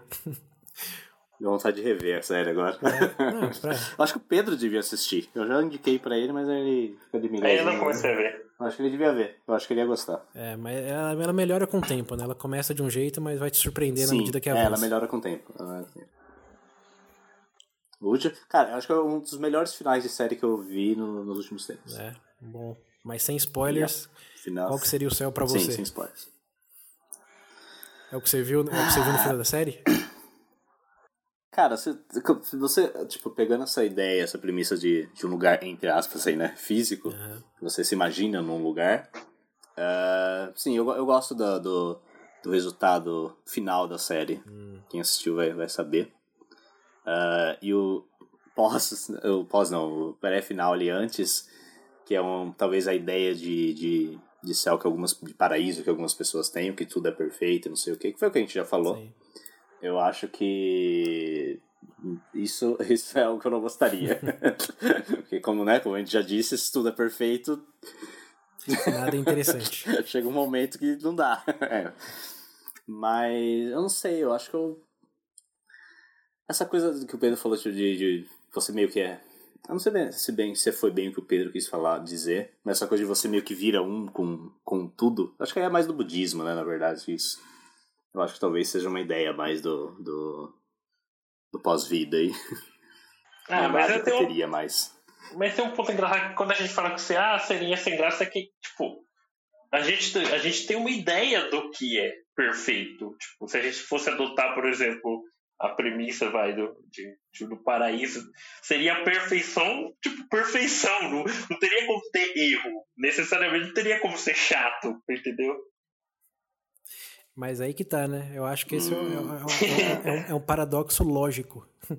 Deu vontade de rever a série agora. Não, pra- Eu Acho que o Pedro devia assistir. Eu já indiquei pra ele, mas ele fica de Aí eu não comecei a ver. Eu Acho que ele devia ver. Eu acho que ele ia gostar. É, mas ela, ela melhora com o tempo, né? Ela começa de um jeito, mas vai te surpreender na Sim, medida que é, avança. ela melhora com o tempo. O último, cara, eu acho que é um dos melhores finais de série que eu vi no- nos últimos tempos. É, bom. Mas sem spoilers, Final... qual que seria o céu pra Sim, você? sem spoilers. É o que você viu, é o que você viu no final da série? Cara, se, se você, tipo, pegando essa ideia, essa premissa de, de um lugar, entre aspas, aí, né, físico, Aham. você se imagina num lugar, ah, sim, eu, eu gosto da- do, do resultado final da série. Hum. Quem assistiu vai, vai saber. Ah, e o pós, o pós não, o pré-final ali antes, que é um, talvez a ideia de, de, de céu que algumas, de paraíso que algumas pessoas têm, que tudo é perfeito, não sei o que, que foi o que a gente já falou. Sim. Eu acho que isso, isso é algo que eu não gostaria. Porque como, né, como a gente já disse, se tudo é perfeito, Nada interessante. chega um momento que não dá. É. Mas eu não sei, eu acho que eu... Essa coisa que o Pedro falou de, de você meio que é Eu não sei bem, se bem se foi bem o que o Pedro quis falar, dizer, mas essa coisa de você meio que vira um com, com tudo. Acho que é mais do budismo, né, na verdade, isso. Eu acho que talvez seja uma ideia mais do, do, do pós-vida aí. Ah, mas eu tenho, teria mais. Mas tem um ponto engraçado que quando a gente fala que você, ah, seria sem graça, é que, tipo, a gente, a gente tem uma ideia do que é perfeito. Tipo, se a gente fosse adotar, por exemplo, a premissa vai do, de, de, do paraíso, seria a perfeição, tipo, perfeição. Não, não teria como ter erro. Necessariamente não teria como ser chato, entendeu? Mas aí que tá, né? Eu acho que esse é, é, é, é, um, é um paradoxo lógico.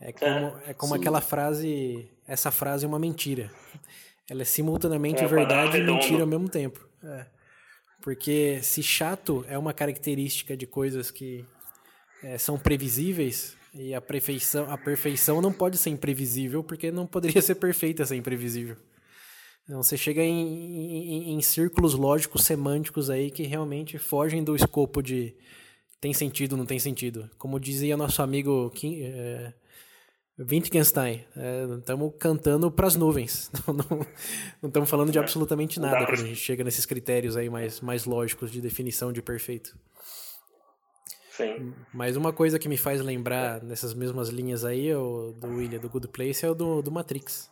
É como, é como aquela frase, essa frase é uma mentira. Ela é simultaneamente verdade e mentira ao mesmo tempo. Porque se chato é uma característica de coisas que são previsíveis, e a perfeição, a perfeição não pode ser imprevisível, porque não poderia ser perfeita sem imprevisível. Então, você chega em, em, em, círculos lógicos semânticos aí que realmente fogem do escopo de tem sentido, não tem sentido. Como dizia nosso amigo Kim, é, Wittgenstein, estamos é, cantando para as nuvens. Não estamos falando de absolutamente nada quando a gente chega nesses critérios aí mais, mais lógicos de definição de perfeito. Sim. Mas uma coisa que me faz lembrar nessas mesmas linhas aí, o do William, do Good Place, é o do, do Matrix.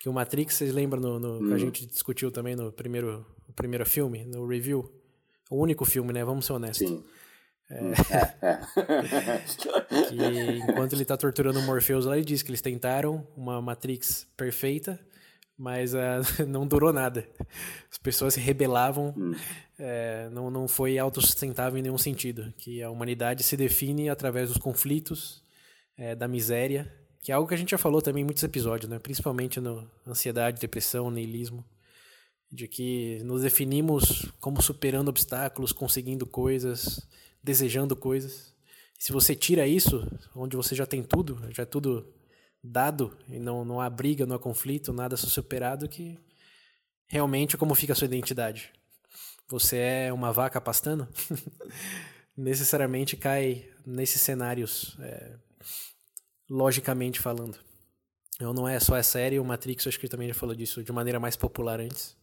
Que o Matrix, vocês lembram no, no hum. que a gente discutiu também no primeiro, no primeiro filme, no review? O único filme, né? Vamos ser honestos. Sim. É, hum. é, é. que enquanto ele está torturando o Morpheus lá, ele diz que eles tentaram uma Matrix perfeita, mas uh, não durou nada. As pessoas se rebelavam, hum. é, não, não foi autossustentável em nenhum sentido. Que a humanidade se define através dos conflitos, é, da miséria que é algo que a gente já falou também em muitos episódios, né? Principalmente no ansiedade, depressão, niilismo, de que nos definimos como superando obstáculos, conseguindo coisas, desejando coisas. Se você tira isso, onde você já tem tudo, já é tudo dado e não não há briga, não há conflito, nada superado, que realmente como fica a sua identidade? Você é uma vaca pastando? Necessariamente cai nesses cenários é, logicamente falando. Então não é só a série, o Matrix, eu acho que também já falou disso de maneira mais popular antes.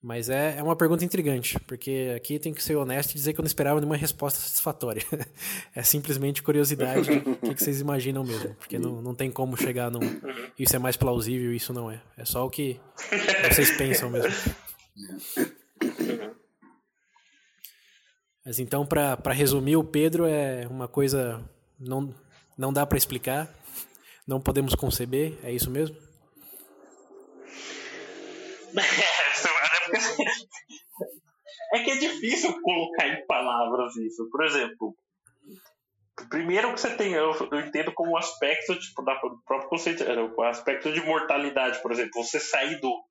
Mas é, é uma pergunta intrigante, porque aqui tem que ser honesto e dizer que eu não esperava nenhuma resposta satisfatória. é simplesmente curiosidade o que, que, vocês imaginam mesmo, porque não, não tem como chegar num. Isso é mais plausível, isso não é. É só o que vocês pensam mesmo. Mas então, para resumir, o Pedro é uma coisa não, não dá para explicar? Não podemos conceber? É isso mesmo? É que é difícil colocar em palavras isso. Por exemplo, primeiro que você tem, eu, eu entendo como aspecto tipo, da, do próprio conceito, o aspecto de mortalidade, por exemplo, você sair do,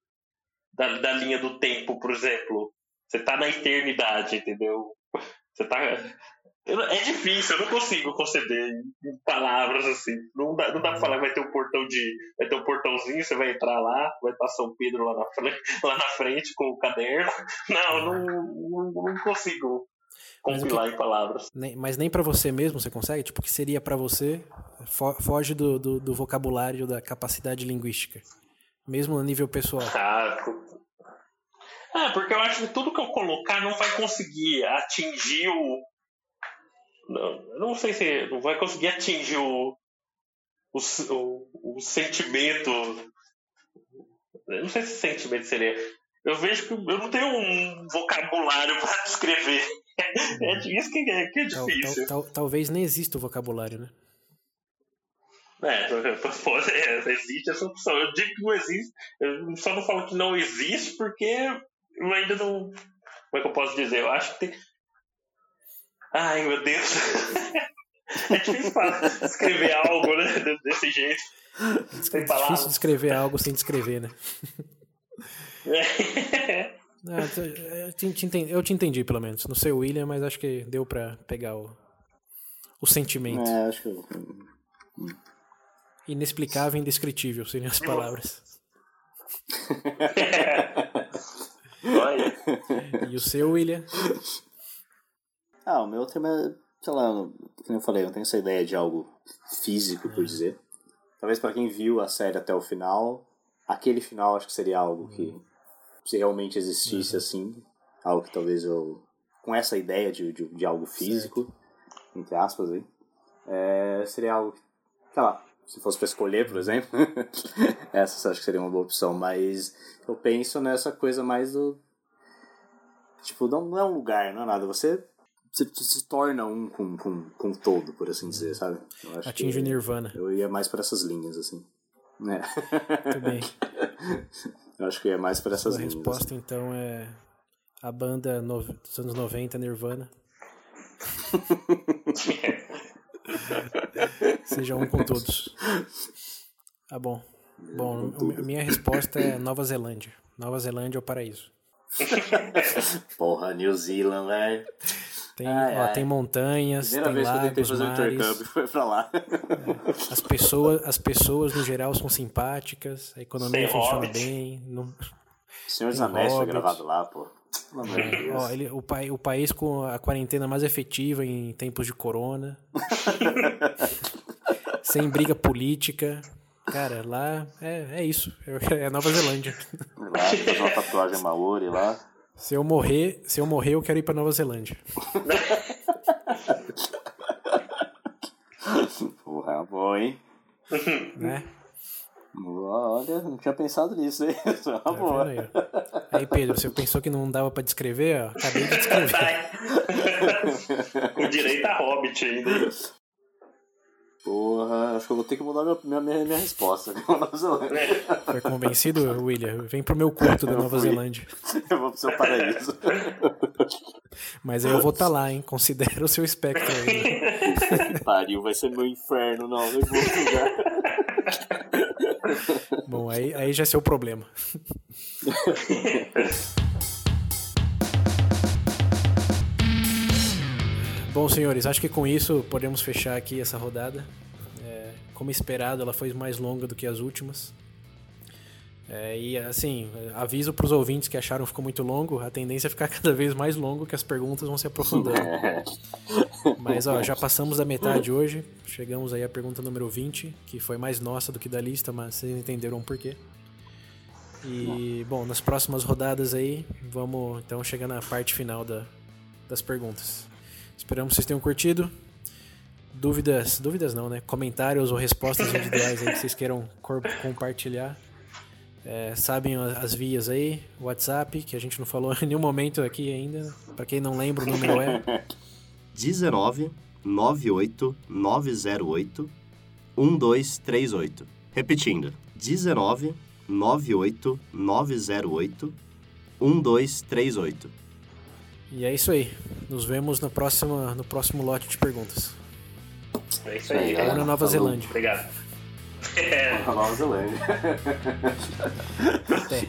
da, da linha do tempo, por exemplo, você tá na eternidade, entendeu? Você tá é difícil, eu não consigo conceber em palavras assim. Não dá, não dá pra falar vai ter um portão de. Vai ter um portãozinho, você vai entrar lá, vai estar São Pedro lá na frente, lá na frente com o caderno. Não, não, não, não consigo compilar que, em palavras. Nem, mas nem para você mesmo você consegue? Tipo, o que seria para você? Foge do, do, do, vocabulário, da capacidade linguística. Mesmo a nível pessoal. Ah, ah, porque eu acho que tudo que eu colocar não vai conseguir atingir o, não, não sei se não vai conseguir atingir o, o, o, o sentimento. Eu não sei se sentimento seria. Eu vejo que eu não tenho um vocabulário para descrever. É isso que é, que é difícil. Tal, tal, talvez nem exista o vocabulário, né? É, pode, é, existe essa opção. Eu digo que não existe. Eu só não falo que não existe porque eu ainda não. Como é que eu posso dizer? Eu acho que tem, Ai, meu Deus. É difícil descrever algo, né? Desse jeito. É difícil descrever algo sem descrever, né? É. Ah, eu, te entendi, eu te entendi, pelo menos. Não sei o William, mas acho que deu pra pegar o, o sentimento. É, acho que... Inexplicável e indescritível seriam as palavras. Olha. E o seu, William? Ah, o meu tema, sei lá, como eu falei, eu não tenho essa ideia de algo físico, por dizer. talvez para quem viu a série até o final, aquele final acho que seria algo que se realmente existisse assim, algo que talvez eu com essa ideia de, de, de algo físico, certo. entre aspas aí, é, seria algo, sei lá, se fosse para escolher, por exemplo, essa acho que seria uma boa opção, mas eu penso nessa coisa mais do tipo, não, não é um lugar, não é nada, você se, se torna um com, com, com o todo, por assim dizer, sabe? Atinge o Nirvana. Eu ia mais para essas linhas, assim. É. Muito bem. eu acho que ia mais para essas Sua linhas. A resposta, assim. então, é a banda no... dos anos 90, Nirvana. Seja um com todos. Tá bom. Bom, minha resposta é Nova Zelândia. Nova Zelândia é o paraíso. Porra, New Zealand, velho. Tem, ai, ó, ai. tem montanhas, Primeira tem vez lagos, que eu tentei fazer mares. um intercâmbio foi pra lá. As pessoas, as pessoas, no geral, são simpáticas, a economia tem funciona Hobbit. bem. Não... Senhor dos Anéis foi gravado lá, pô. É, ó, ele, o, pai, o país com a quarentena mais efetiva em tempos de corona. sem briga política. Cara, lá é, é isso. É Nova Zelândia. Lá, fazer uma tatuagem maori lá. Se eu morrer, se eu morrer, eu quero ir pra Nova Zelândia. Porra, é bom, hein? Né? Olha, não tinha pensado nisso, hein? É uma tá boa. Aí? aí, Pedro, você pensou que não dava pra descrever? Ó, acabei de descrever. Com direito a Hobbit ainda. Porra, acho que eu vou ter que mudar minha, minha, minha resposta. Nova Zelândia. Foi convencido, William? Vem pro meu culto da Nova Zelândia. Eu vou pro seu paraíso. Mas aí eu vou estar tá lá, hein? Considera o seu espectro aí. Pariu, vai ser meu inferno, não. Eu vou lugar. Bom, aí, aí já é seu problema. Bom, senhores, acho que com isso podemos fechar aqui essa rodada. É, como esperado, ela foi mais longa do que as últimas. É, e assim, aviso para os ouvintes que acharam que ficou muito longo, a tendência é ficar cada vez mais longo, que as perguntas vão se aprofundando. Mas ó, já passamos da metade hoje, chegamos aí à pergunta número 20, que foi mais nossa do que da lista, mas vocês entenderam por quê. E bom, nas próximas rodadas aí, vamos então chegar na parte final da, das perguntas. Esperamos que vocês tenham curtido. Dúvidas, dúvidas não, né? Comentários ou respostas individuais aí que vocês queiram compartilhar. É, sabem as vias aí, WhatsApp, que a gente não falou em nenhum momento aqui ainda. Para quem não lembra, o número é 19 98 908 1238. Repetindo, 19 98 908 1238. E é isso aí. Nos vemos no próximo, no próximo lote de perguntas. É isso aí. Ou na Nova Zelândia. Obrigado. É. Nova Zelândia. Até.